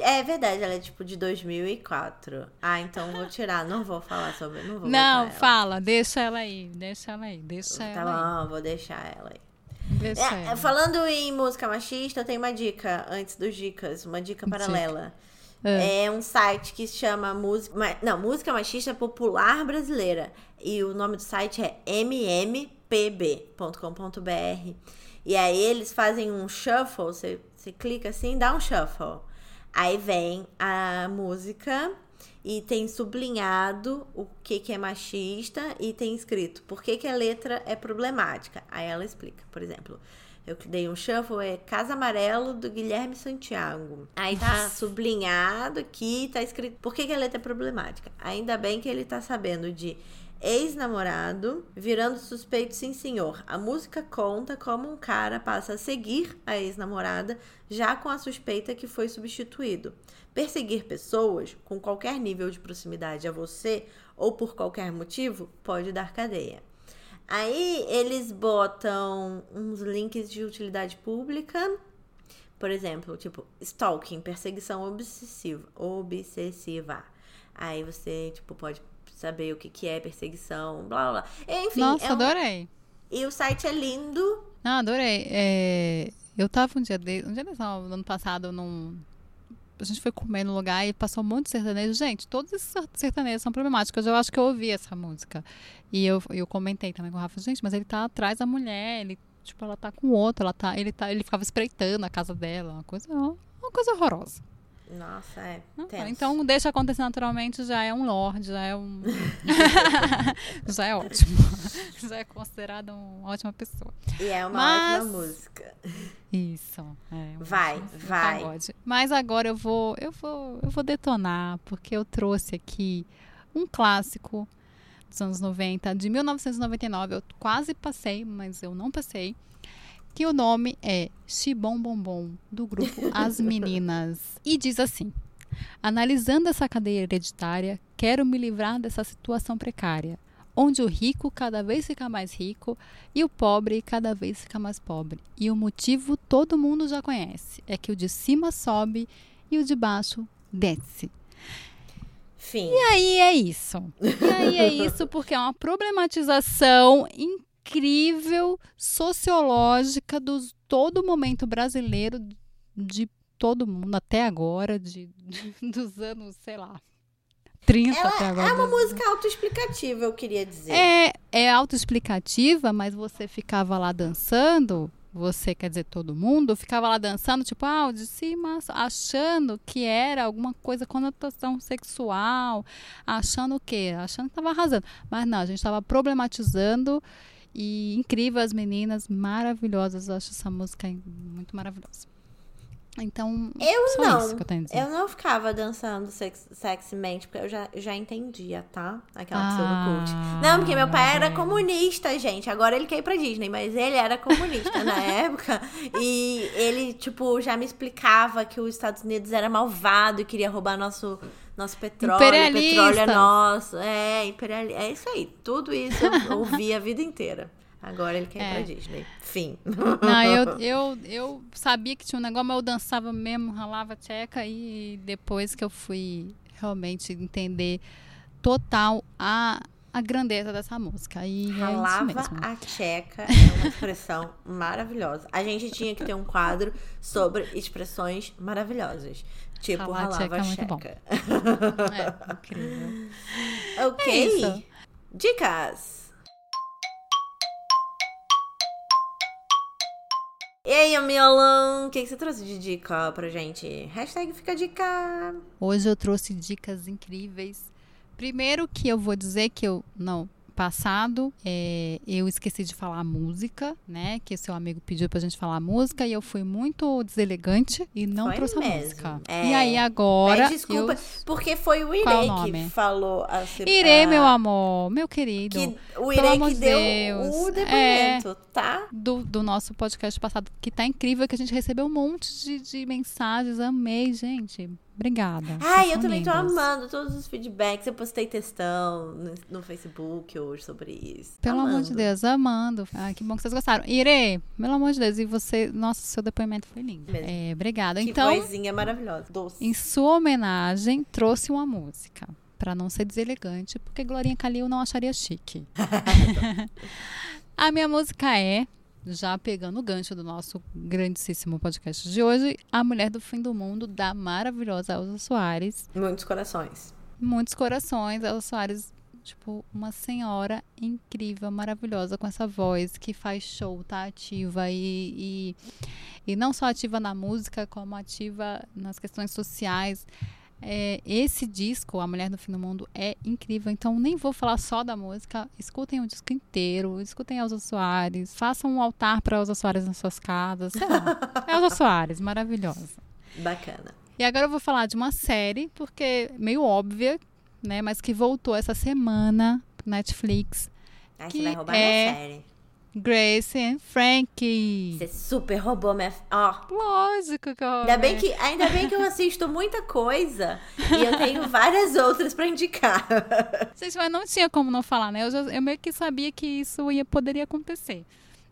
É verdade, ela é tipo de 2004. Ah, então vou tirar, não vou falar sobre, não vou Não, ela. fala, deixa ela aí, deixa ela aí, deixa Tá ela aí. bom, vou deixar ela aí. É, falando em música machista, eu tenho uma dica antes dos dicas, uma dica paralela. É. é. um site que se chama música, não, música machista popular brasileira e o nome do site é mmpb.com.br. E aí eles fazem um shuffle, você, você clica assim, dá um shuffle. Aí vem a música e tem sublinhado o que, que é machista e tem escrito por que, que a letra é problemática. Aí ela explica, por exemplo. Eu dei um shuffle, é Casa Amarelo do Guilherme Santiago. Aí tá sublinhado aqui, tá escrito por que, que a letra é problemática. Ainda bem que ele tá sabendo de ex-namorado virando suspeito sim senhor. A música conta como um cara passa a seguir a ex-namorada já com a suspeita que foi substituído. Perseguir pessoas com qualquer nível de proximidade a você ou por qualquer motivo pode dar cadeia. Aí eles botam uns links de utilidade pública, por exemplo, tipo stalking, perseguição obsessiva, obsessiva. Aí você tipo pode saber o que, que é perseguição, blá blá. Enfim. Nossa, é um... adorei. E o site é lindo. Não, adorei. É... Eu tava um dia de... um dia não, no ano passado num a gente foi comer no lugar e passou um monte de sertanejo. Gente, todos esses sertanejos são problemáticos. Eu acho que eu ouvi essa música. E eu, eu comentei também com o Rafa, gente, mas ele tá atrás da mulher, ele, tipo, ela tá com outro, ela tá, ele, tá, ele ficava espreitando a casa dela, uma coisa, uma coisa horrorosa. Nossa, é. então, deixa acontecer naturalmente, já é um lord, já é um. já é ótimo. já é considerado uma ótima pessoa. E é uma Mas... ótima música. Isso. É, vai, vai. Pagode. Mas agora eu vou, eu vou, eu vou detonar, porque eu trouxe aqui um clássico dos anos 90, de 1999. Eu quase passei, mas eu não passei que o nome é Chibom Bombom, do grupo As Meninas. E diz assim: Analisando essa cadeia hereditária, quero me livrar dessa situação precária, onde o rico cada vez fica mais rico e o pobre cada vez fica mais pobre. E o motivo todo mundo já conhece: é que o de cima sobe e o de baixo desce. Fim. E aí é isso. E aí é isso porque é uma problematização incrível incrível sociológica do todo momento brasileiro de todo mundo até agora, de, de dos anos, sei lá, 30 Ela até agora. É uma música autoexplicativa, eu queria dizer. É, é autoexplicativa, mas você ficava lá dançando, você quer dizer todo mundo, ficava lá dançando, tipo, ah, de cima, achando que era alguma coisa, conotação sexual, achando o quê? Achando que estava arrasando. Mas não, a gente estava problematizando e incrível, as meninas maravilhosas. Eu acho essa música muito maravilhosa. Então, eu não. Eu, eu não ficava dançando sex, sexymente, porque eu já, já entendia, tá? Aquela ah, pessoa do cult. Não, porque meu pai era comunista, gente. Agora ele quer ir pra Disney, mas ele era comunista na época. E ele, tipo, já me explicava que os Estados Unidos era malvado e queria roubar nosso nosso petróleo, petróleo é nosso. É, imperial, é isso aí. Tudo isso eu ouvi a vida inteira. Agora ele quer ir é. pra Disney. Fim. Não, eu, eu, eu sabia que tinha um negócio, mas eu dançava mesmo, ralava tcheca e depois que eu fui realmente entender total a, a grandeza dessa música. E é Ralava é a tcheca é uma expressão maravilhosa. A gente tinha que ter um quadro sobre expressões maravilhosas. Tipo, ralava a tcheca. É, muito bom. é, incrível. Ok. É Dicas. E aí, Amiolão, o que, que você trouxe de dica pra gente? Hashtag fica dica. Hoje eu trouxe dicas incríveis. Primeiro que eu vou dizer que eu não passado, é, eu esqueci de falar música, né? Que seu amigo pediu pra gente falar música e eu fui muito deselegante e não foi trouxe mesmo. a música. É. E aí agora. desculpa, eu... porque foi o Irei que falou a Irei, meu amor, meu querido. Que, o Irei que deu Deus, o depoimento, é, tá? Do, do nosso podcast passado, que tá incrível, que a gente recebeu um monte de, de mensagens. Amei, gente. Obrigada. Ai, eu também lindos. tô amando todos os feedbacks. Eu postei textão no, no Facebook hoje sobre isso. Pelo amando. amor de Deus, amando. Ai, que bom que vocês gostaram. Ire, pelo amor de Deus, e você, nossa, seu depoimento foi lindo. É, obrigada. Que então, vozinha maravilhosa, doce. Em sua homenagem, trouxe uma música. Pra não ser deselegante, porque Glorinha Calil não acharia chique. A minha música é já pegando o gancho do nosso grandíssimo podcast de hoje, A Mulher do Fim do Mundo, da maravilhosa Elza Soares. Muitos corações. Muitos corações. Elza Soares, tipo, uma senhora incrível, maravilhosa, com essa voz que faz show, tá ativa e, e, e não só ativa na música, como ativa nas questões sociais. É, esse disco, A Mulher do Fim do Mundo, é incrível. Então, nem vou falar só da música. Escutem o disco inteiro. Escutem Elza Soares. Façam um altar para Elza Soares nas suas casas. Sei lá. Elza Soares, maravilhosa. Bacana. E agora eu vou falar de uma série, porque meio óbvia, né? Mas que voltou essa semana Netflix. Ai, Que você vai roubar é- minha série. Grace and Frankie. Você super roubou minha. Ó. Lógico que eu Ainda bem que, ainda bem que eu assisto muita coisa e eu tenho várias outras pra indicar. Gente, mas não tinha como não falar, né? Eu, já- eu meio que sabia que isso ia, poderia acontecer.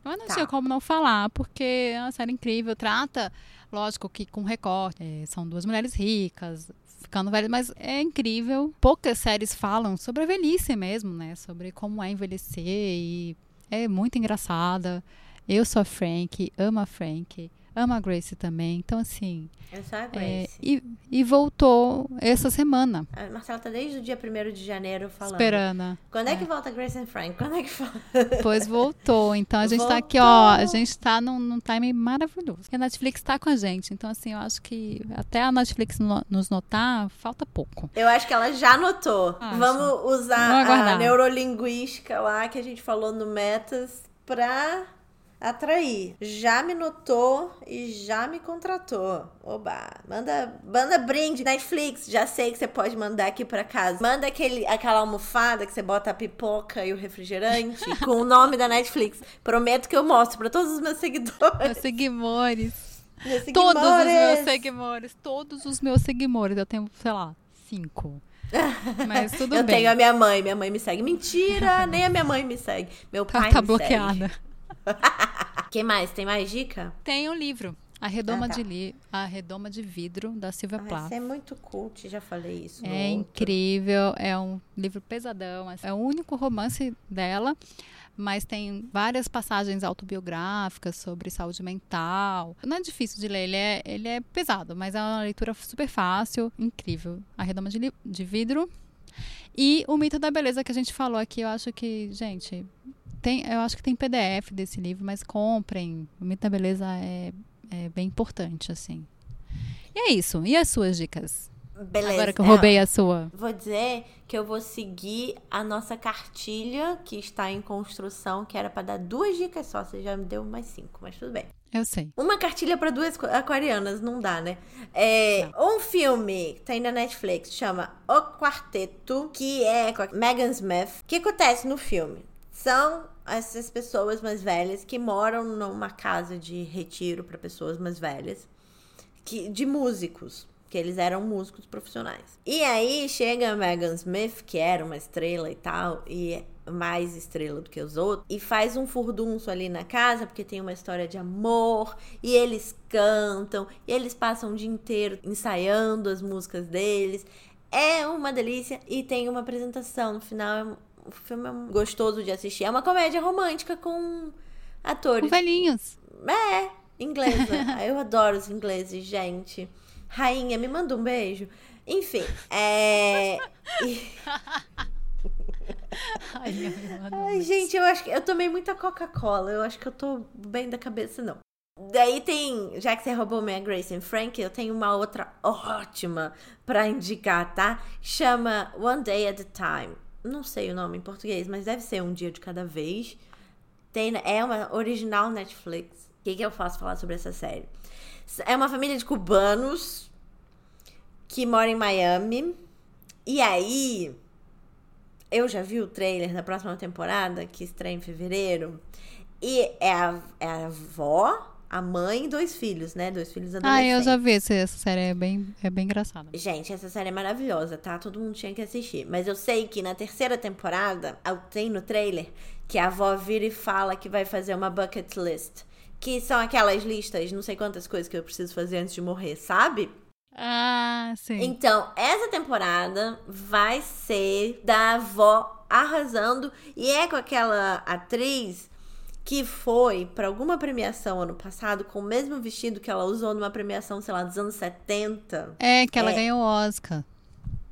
Mas não Tá. tinha como não falar, porque é uma série incrível. Trata, lógico que com recorte. é, são duas mulheres ricas, ficando velhas, mas é incrível. Poucas séries falam sobre a velhice mesmo, né? Sobre como é envelhecer e é muito engraçada. Eu sou a Frank, amo a Frank, amo a Grace também. Então, assim, É só a é, Grace. e, e voltou essa semana, A Marcela tá desde o dia 1 de janeiro falando. esperando. Quando é que volta Grace and Frank? Quando é que volta? Pois voltou. Então a gente tá aqui, ó. A Voltou. gente tá num, num time maravilhoso. E a Netflix tá com a gente. Então, assim, eu acho que até a Netflix no- nos notar, falta pouco. Eu acho que ela já notou. Acho. Vamos usar Vamos a neurolinguística lá que a gente falou no Metas pra atrair. Já me notou e já me contratou. Oba, manda, manda brinde Netflix. Já sei que você pode mandar aqui pra casa. Manda aquele, aquela almofada que você bota a pipoca e o refrigerante com o nome da Netflix. Prometo que eu mostro pra todos os meus seguidores. Meus seguidores. Meus Todos os meus seguidores. Todos os meus seguidores. Eu tenho, sei lá, cinco. Mas tudo eu bem. tenho a minha mãe, minha mãe me segue. Mentira, nem a minha mãe me segue. Meu Tá, pai tá me bloqueada. segue. Quem mais? Tem mais dica? Tem um livro. A Redoma, Ah, tá. de li... a Redoma de Vidro, da Silvia Ah, Plath. É muito cult, já falei isso. É incrível, é um livro pesadão. É o único romance dela, mas tem várias passagens autobiográficas sobre saúde mental. Não é difícil de ler, ele é, ele é pesado, mas é uma leitura super fácil, incrível. A Redoma de, de Vidro. E o Mito da Beleza que a gente falou aqui, eu acho que, gente, tem, eu acho que tem PDF desse livro, mas comprem. O Mito da Beleza é, é bem importante, assim. E é isso. E as suas dicas? Beleza. Agora que eu roubei a sua. Vou dizer que eu vou seguir a nossa cartilha que está em construção, que era pra dar duas dicas só. Você já me deu mais cinco, mas tudo bem. Eu sei. Uma cartilha pra duas aquarianas, não dá, né? É, um filme que tem na Netflix chama O Quarteto, que é com a Megan Smith. O que acontece no filme? São essas pessoas mais velhas que moram numa casa de retiro pra pessoas mais velhas, que, de músicos, que eles eram músicos profissionais. E aí chega a Megan Smith, que era uma estrela e tal, e é mais estrela do que os outros, e faz um furdunço ali na casa, porque tem uma história de amor, e eles cantam, e eles passam o dia inteiro ensaiando as músicas deles. É uma delícia e tem uma apresentação no final. O filme é gostoso de assistir. É uma comédia romântica com Com atores velhinhos. é, inglesa. Eu adoro os ingleses, gente. Rainha, me manda um beijo. Enfim, é. Ai. Ai, gente, eu acho que eu tomei muita Coca-Cola. Eu acho que eu tô bem da cabeça, não. Daí tem, já que você roubou minha Grace and Frank, eu tenho uma outra ótima pra indicar, tá? Chama One Day at a Time. Não sei o nome em português, mas deve ser um dia de cada vez. Tem, é uma original Netflix. O que, que eu posso falar sobre essa série? É uma família de cubanos que mora em Miami. E aí, eu já vi o trailer da próxima temporada, que estreia em fevereiro. E é a, é a avó, a mãe e dois filhos, né? Dois filhos Ah, adolescentes. eu já vi essa, série, é bem, é bem engraçada. Gente, essa série é maravilhosa, tá? Todo mundo tinha que assistir. Mas eu sei que na terceira temporada, ah, tem no trailer, que a avó vira e fala que vai fazer uma bucket list. Que são aquelas listas, não sei quantas coisas que eu preciso fazer antes de morrer, sabe? Ah, sim. Então, essa temporada vai ser da avó arrasando. E é com aquela atriz que foi para alguma premiação ano passado com o mesmo vestido que ela usou numa premiação, sei lá, dos anos 70. É, que ela é. ganhou o Oscar.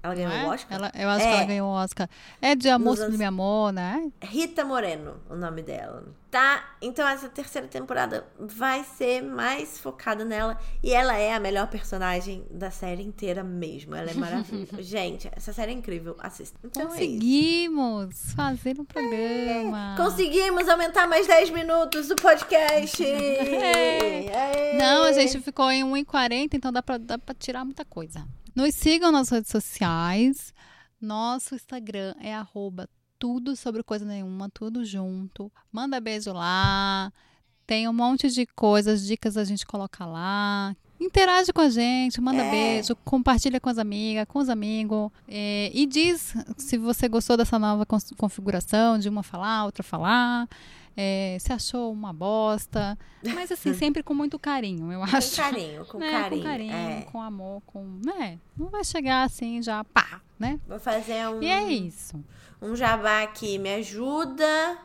Ela ganhou é? o Oscar? Ela, eu acho é. que ela ganhou o Oscar. É de Amor anos... do Meu Amor, né? Rita Moreno, o nome dela. Tá? Então essa terceira temporada vai ser mais focada nela. E ela é a melhor personagem da série inteira mesmo. Ela é maravilhosa. Gente, essa série é incrível. Assista. Então é Conseguimos é fazer um programa. É. Conseguimos aumentar mais 10 minutos do podcast. É. Não, a gente ficou em 1h40, então dá pra, dá pra tirar muita coisa. Nos sigam nas redes sociais. Nosso Instagram é arroba tudo sobre coisa nenhuma, tudo junto. Manda beijo lá. Tem um monte de coisas, dicas a gente coloca lá. Interage com a gente, manda é. beijo, compartilha com as amigas, com os amigos. É, e diz se você gostou dessa nova configuração, de uma falar, outra falar é, se achou uma bosta. Mas assim, sempre com muito carinho, eu acho. Com carinho, com né? carinho. Com carinho, é. com amor, com. Né? Não vai chegar assim já, pá, né? Vou fazer um. E é isso. Um jabá aqui. Me ajuda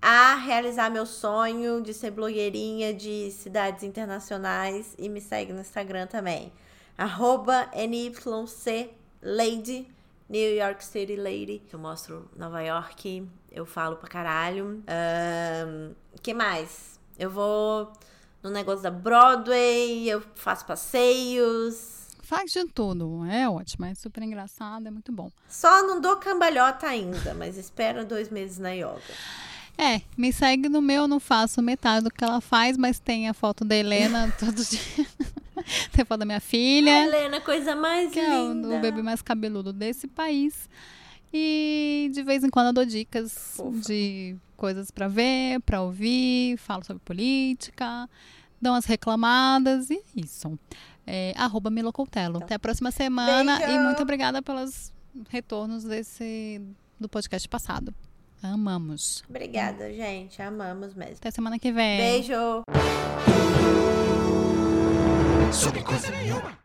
a realizar meu sonho de ser blogueirinha de cidades internacionais e me segue no Instagram também. Arroba NYC Lady, New York City Lady. Eu mostro Nova York eu falo pra caralho. Um, que mais? Eu vou no negócio da Broadway, eu faço passeios. Faz de tudo, é ótimo, é super engraçado, é muito bom. Só não dou cambalhota ainda, mas espero dois meses na yoga. É, me segue no meu, eu não faço metade do que ela faz, mas tem a foto da Helena todo dia. tem a foto da minha filha. A Helena, coisa mais que linda. É o, o bebê mais cabeludo desse país. E de vez em quando eu dou dicas Ufa. de coisas para ver, para ouvir, falo sobre política, dou umas reclamadas e é isso. É, arroba Milo Então. Até a próxima semana Beijo. e muito obrigada pelos retornos desse do podcast passado. Amamos. Obrigada, gente. Amamos mesmo. Até semana que vem. Beijo. Sobre coisa nenhuma.